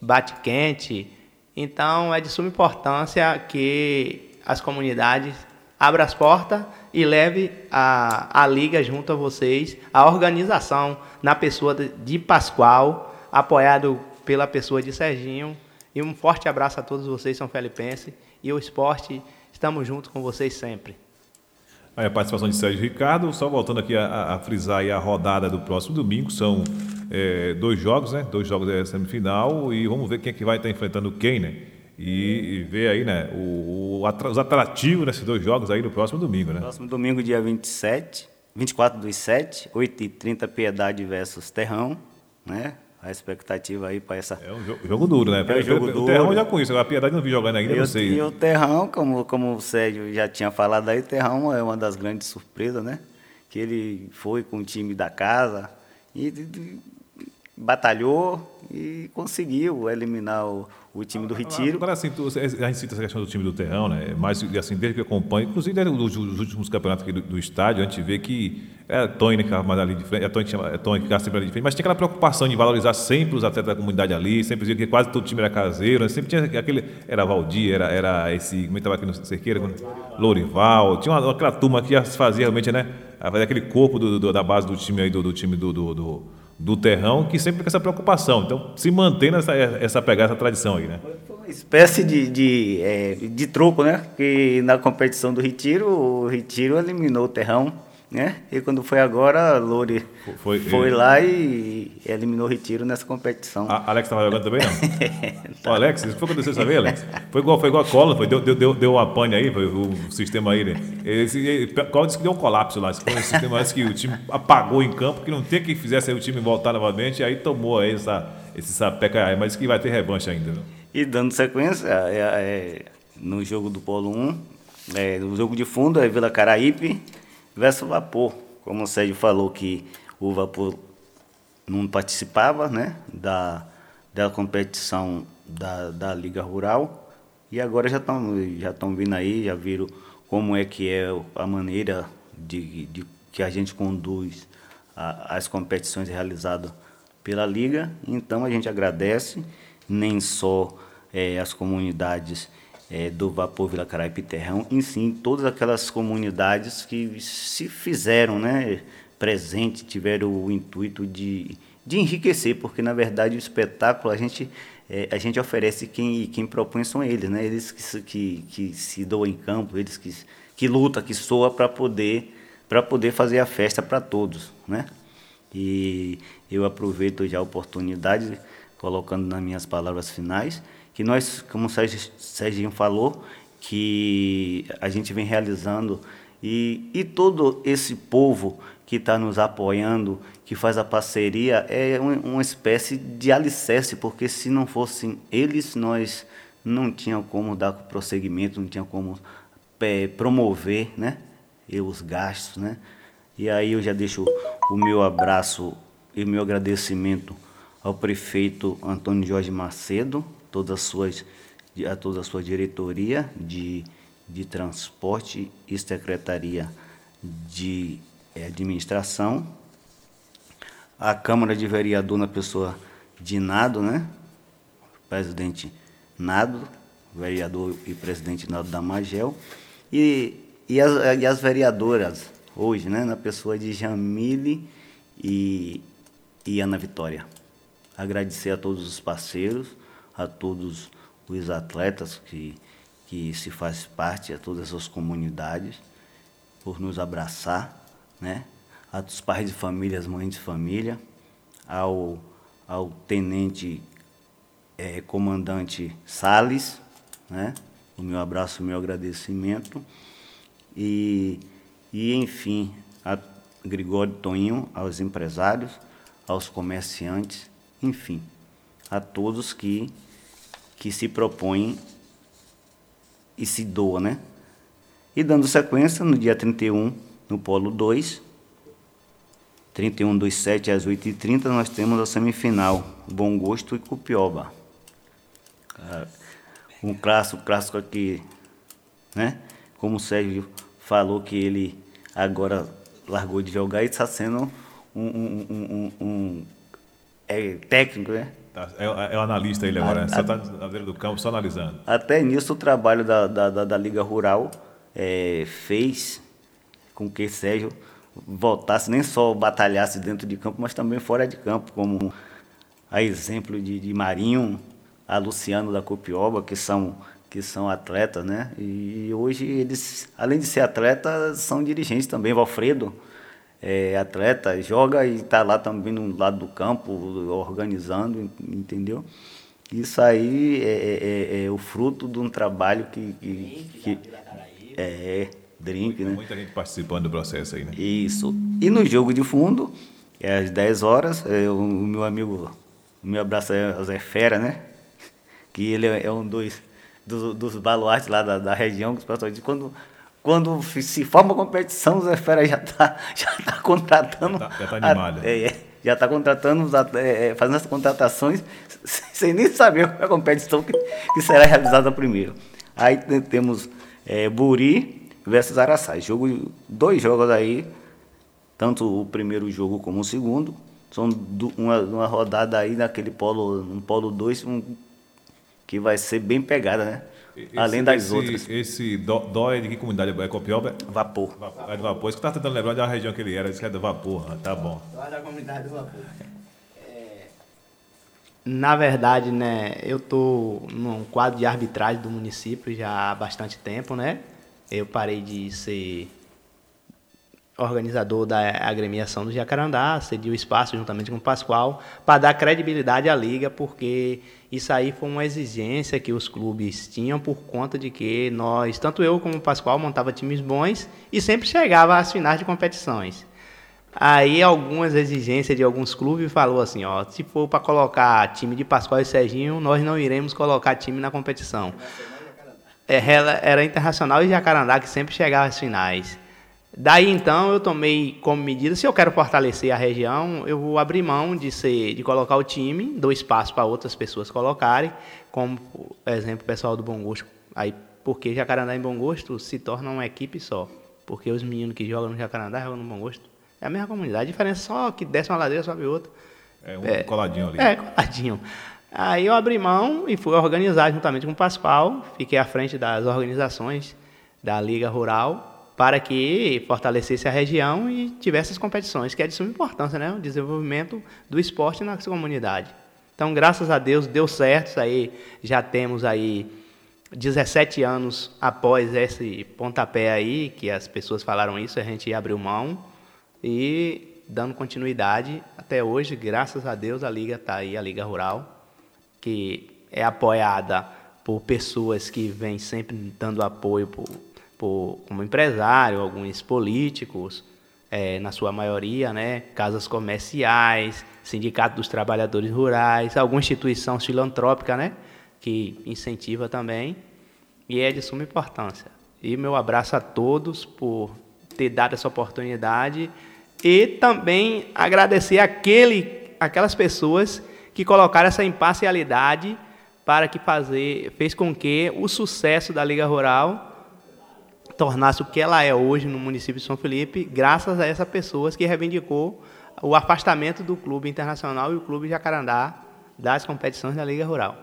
bate quente, então, é de suma importância que as comunidades abram as portas e leve a, a liga junto a vocês, a organização na pessoa de, Pascoal, apoiado pela pessoa de Serginho. E um forte abraço a todos vocês, São Felipense. E o esporte, estamos juntos com vocês sempre. Aí a participação de Sérgio Ricardo, só voltando aqui a, a frisar a rodada do próximo domingo, são é, dois jogos, né? Dois jogos da semifinal e vamos ver quem é que vai estar enfrentando quem, né? E, e ver aí, né, o, o, os atrativos desses dois jogos aí no próximo domingo, né? Próximo domingo, dia 27, 24 dos 7, 8h30, Piedade versus Terrão, né? A expectativa aí para essa. É um jogo, jogo, duro, né? É um jogo o duro. Terrão já conheço, a Piedade não vi jogando ainda, eu, não sei. E o Terrão, como, como o Sérgio já tinha falado aí, o Terrão é uma das grandes surpresas, né? Que ele foi com o time da casa e batalhou e conseguiu eliminar o, o time do Retiro. Agora, assim, tu, a gente cita essa questão do time do Terrão, né? Mas, assim, desde que acompanho, inclusive nos últimos campeonatos do, do, estádio, a gente vê que é Tony né, que ficava mais ali de frente, é Tony que, chama, é Tony que ficava sempre ali de frente, mas tinha aquela preocupação de valorizar sempre os atletas da comunidade ali, sempre dizia que quase todo time era caseiro, né? sempre tinha aquele, era Valdir, era, era esse, como é estava aqui no Cerqueira, Lorival, tinha uma, aquela turma que fazia realmente, né? Fazia aquele corpo do, do, da base do time aí, do, do time do, do terrão que sempre com essa preocupação. Então, se mantém essa, essa pegada, essa tradição aí, né? Uma espécie de, de, é, de né? Que na competição do Retiro, o Retiro eliminou o terrão né? E quando foi agora, Loure foi, foi, lá e eliminou o Retiro nessa competição. A Alex estava jogando também, não? tá. Ô, Alex, isso foi acontecer essa vez, Alex? Foi igual, foi igual a cola, foi, deu, deu, deu uma pane aí, foi o sistema aí, né? Esse, qual disse que deu um colapso lá, esse sistema que o time apagou em campo, que não tem que fizesse o time voltar novamente, aí tomou aí essa, esse sapeca aí, mas que vai ter revanche ainda, né? E dando sequência, é, é, no jogo do Polo 1, é, o jogo de fundo é Vila Caraípe, versus vapor. Como o Sérgio falou que o vapor não participava né, da, da competição da, da Liga Rural. E agora já estão já vindo aí, já viram como é que é a maneira de, de que a gente conduz a, as competições realizadas pela Liga. Então a gente agradece nem só é, as comunidades é, do Vapor Vila Caraipe Terrão, em sim todas aquelas comunidades que se fizeram, né, presentes, tiveram o intuito de, de enriquecer, porque na verdade o espetáculo a gente, é, a gente oferece quem, quem propõe são eles, né? eles que, que, que se doam em campo, eles que, que lutam, que soam para poder, poder fazer a festa para todos. Né? E eu aproveito já a oportunidade, colocando nas minhas palavras finais, que nós, como o Serginho falou, que a gente vem realizando e, e todo esse povo que está nos apoiando, que faz a parceria, é uma espécie de alicerce, porque se não fossem eles, nós não tinha como dar prosseguimento, não tinha como é, promover né, e os gastos. Né? E aí eu já deixo o meu abraço e o meu agradecimento ao prefeito Antônio Jorge Macedo, todas as suas, a toda a sua diretoria de, de transporte e secretaria de é, administração, a Câmara de Vereador na pessoa de Nado, né? Presidente Nado, vereador e presidente Nado da Magel, e, e, as, e as vereadoras hoje, né? Na pessoa de Jamile e, e Ana Vitória. Agradecer a todos os parceiros, a todos os atletas que, que se faz parte, a todas essas comunidades, por nos abraçar, né? aos pais de família, às mães de família, ao, ao tenente é, comandante Sales, né? o meu abraço, o meu agradecimento. E, e enfim, a Gregório Toninho, aos empresários, aos comerciantes, enfim, a todos que, que se propõem e se doam, né? E dando sequência, no dia 31, no Polo 2, 31 dos 7 às 8h30, nós temos a semifinal, Bom Gosto e Cupioba. Ah, um clássico, clássico aqui, né? Como o Sérgio falou que ele agora largou de jogar e está sendo um, um, um, um é, técnico, né? Tá, é, é, o analista ele agora, a, né? Você está na beira do campo só analisando. Até nisso o trabalho da, da, da, da Liga Rural é, fez com que Sérgio voltasse, nem só batalhasse dentro de campo, mas também fora de campo, como a exemplo de, de Marinho, a Luciano da Copioba, que são, que são atletas, né? E hoje eles, além de ser atletas, são dirigentes também. Valfredo é atleta, joga e está lá também no lado do campo, organizando, entendeu? Isso aí é, é, é, é o fruto de um trabalho que, que, que é, drink, né? Muita gente participando do processo aí, né? Isso. E no jogo de fundo, é às 10 horas, é, o meu amigo, o meu abraço é o Zé Fera, né? Que ele é, é um dos, dos, dos baluartes lá da, da região, que os pessoal dizem, quando, quando se forma competição, o Zé Fera já está já tá contratando. Já está tá animado. A, é, já está contratando, é, fazendo as contratações sem nem saber qual é a competição que, que será realizada primeiro. Aí temos é, Buri, versus Araçá. Jogo, dois jogos aí, tanto o primeiro jogo como o segundo. São uma, uma rodada aí naquele polo, um polo 2, um, que vai ser bem pegada, né? Esse, Além das esse, outras. Esse dó, dó é de que comunidade? É Copioba? Vapor. vapor. É de Vapor. Isso que eu estava tentando lembrar de uma região que ele era. Disse que é do Vapor. Ah, tá bom. Dó é da comunidade do Vapor. É... Na verdade, né, eu tô num quadro de arbitragem do município já há bastante tempo, né? eu parei de ser organizador da agremiação do Jacarandá, cedi o espaço juntamente com o Pascoal para dar credibilidade à liga, porque isso aí foi uma exigência que os clubes tinham por conta de que nós, tanto eu como o Pascoal, montava times bons e sempre chegava às finais de competições. Aí algumas exigências de alguns clubes falou assim, ó, se for para colocar time de Pascoal e Serginho, nós não iremos colocar time na competição. É, era internacional e Jacarandá que sempre chegava às finais. Daí então eu tomei como medida, se eu quero fortalecer a região, eu vou abrir mão de ser, de colocar o time, dou espaço para outras pessoas colocarem, como exemplo o pessoal do Bom Gosto. Aí porque Jacarandá e Bom Gosto se tornam uma equipe só, porque os meninos que jogam no Jacarandá jogam no Bom Gosto. É a mesma comunidade, a diferença é só que desce uma ladeira sobe outra. É um é, coladinho ali. É, coladinho. Aí eu abri mão e fui organizar juntamente com o Pascoal, fiquei à frente das organizações da Liga Rural para que fortalecesse a região e tivesse as competições, que é de suma importância, né? O desenvolvimento do esporte na comunidade. Então, graças a Deus, deu certo isso aí. Já temos aí 17 anos após esse pontapé aí, que as pessoas falaram isso, a gente abriu mão e dando continuidade até hoje, graças a Deus, a Liga está aí, a Liga Rural, que é apoiada por pessoas que vêm sempre dando apoio por, como empresário, alguns políticos, é, na sua maioria, né, casas comerciais, sindicato dos trabalhadores rurais, alguma instituição filantrópica, né, que incentiva também, e é de suma importância. E meu abraço a todos por ter dado essa oportunidade e também agradecer aquele, aquelas pessoas que colocaram essa imparcialidade para que fazer, fez com que o sucesso da Liga Rural tornasse o que ela é hoje no município de São Felipe, graças a essas pessoas que reivindicou o afastamento do clube internacional e o clube Jacarandá das competições da Liga Rural.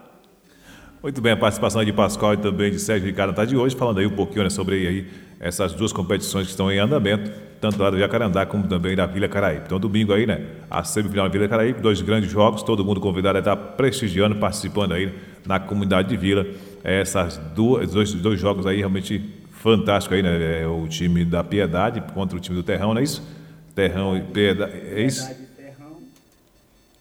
Muito bem, a participação de Pascoal e também de Sérgio Ricardo está de hoje, falando aí um pouquinho né, sobre aí essas duas competições que estão em andamento, tanto lá do Jacarandá como também da Vila Caraíbe. Então, domingo aí, né? A semifinal da Vila Caraíbe, dois grandes jogos, todo mundo convidado a estar prestigiando, participando aí na comunidade de Vila. Essas duas, dois, dois jogos aí realmente fantástico aí, né? É o time da Piedade contra o time do Terrão, não é isso? Terrão e Piedade, é isso?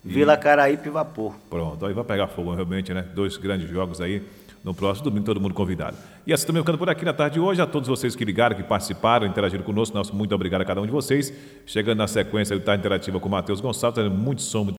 Vila Caraípe e Vapor. Pronto, aí vai pegar fogo realmente, né? Dois grandes jogos aí. No próximo domingo, todo mundo convidado. E assim também ficando por aqui na tarde de hoje, a todos vocês que ligaram, que participaram, interagiram conosco, nosso muito obrigado a cada um de vocês. Chegando na sequência, ele está interativa com o Matheus Gonçalves, muito som,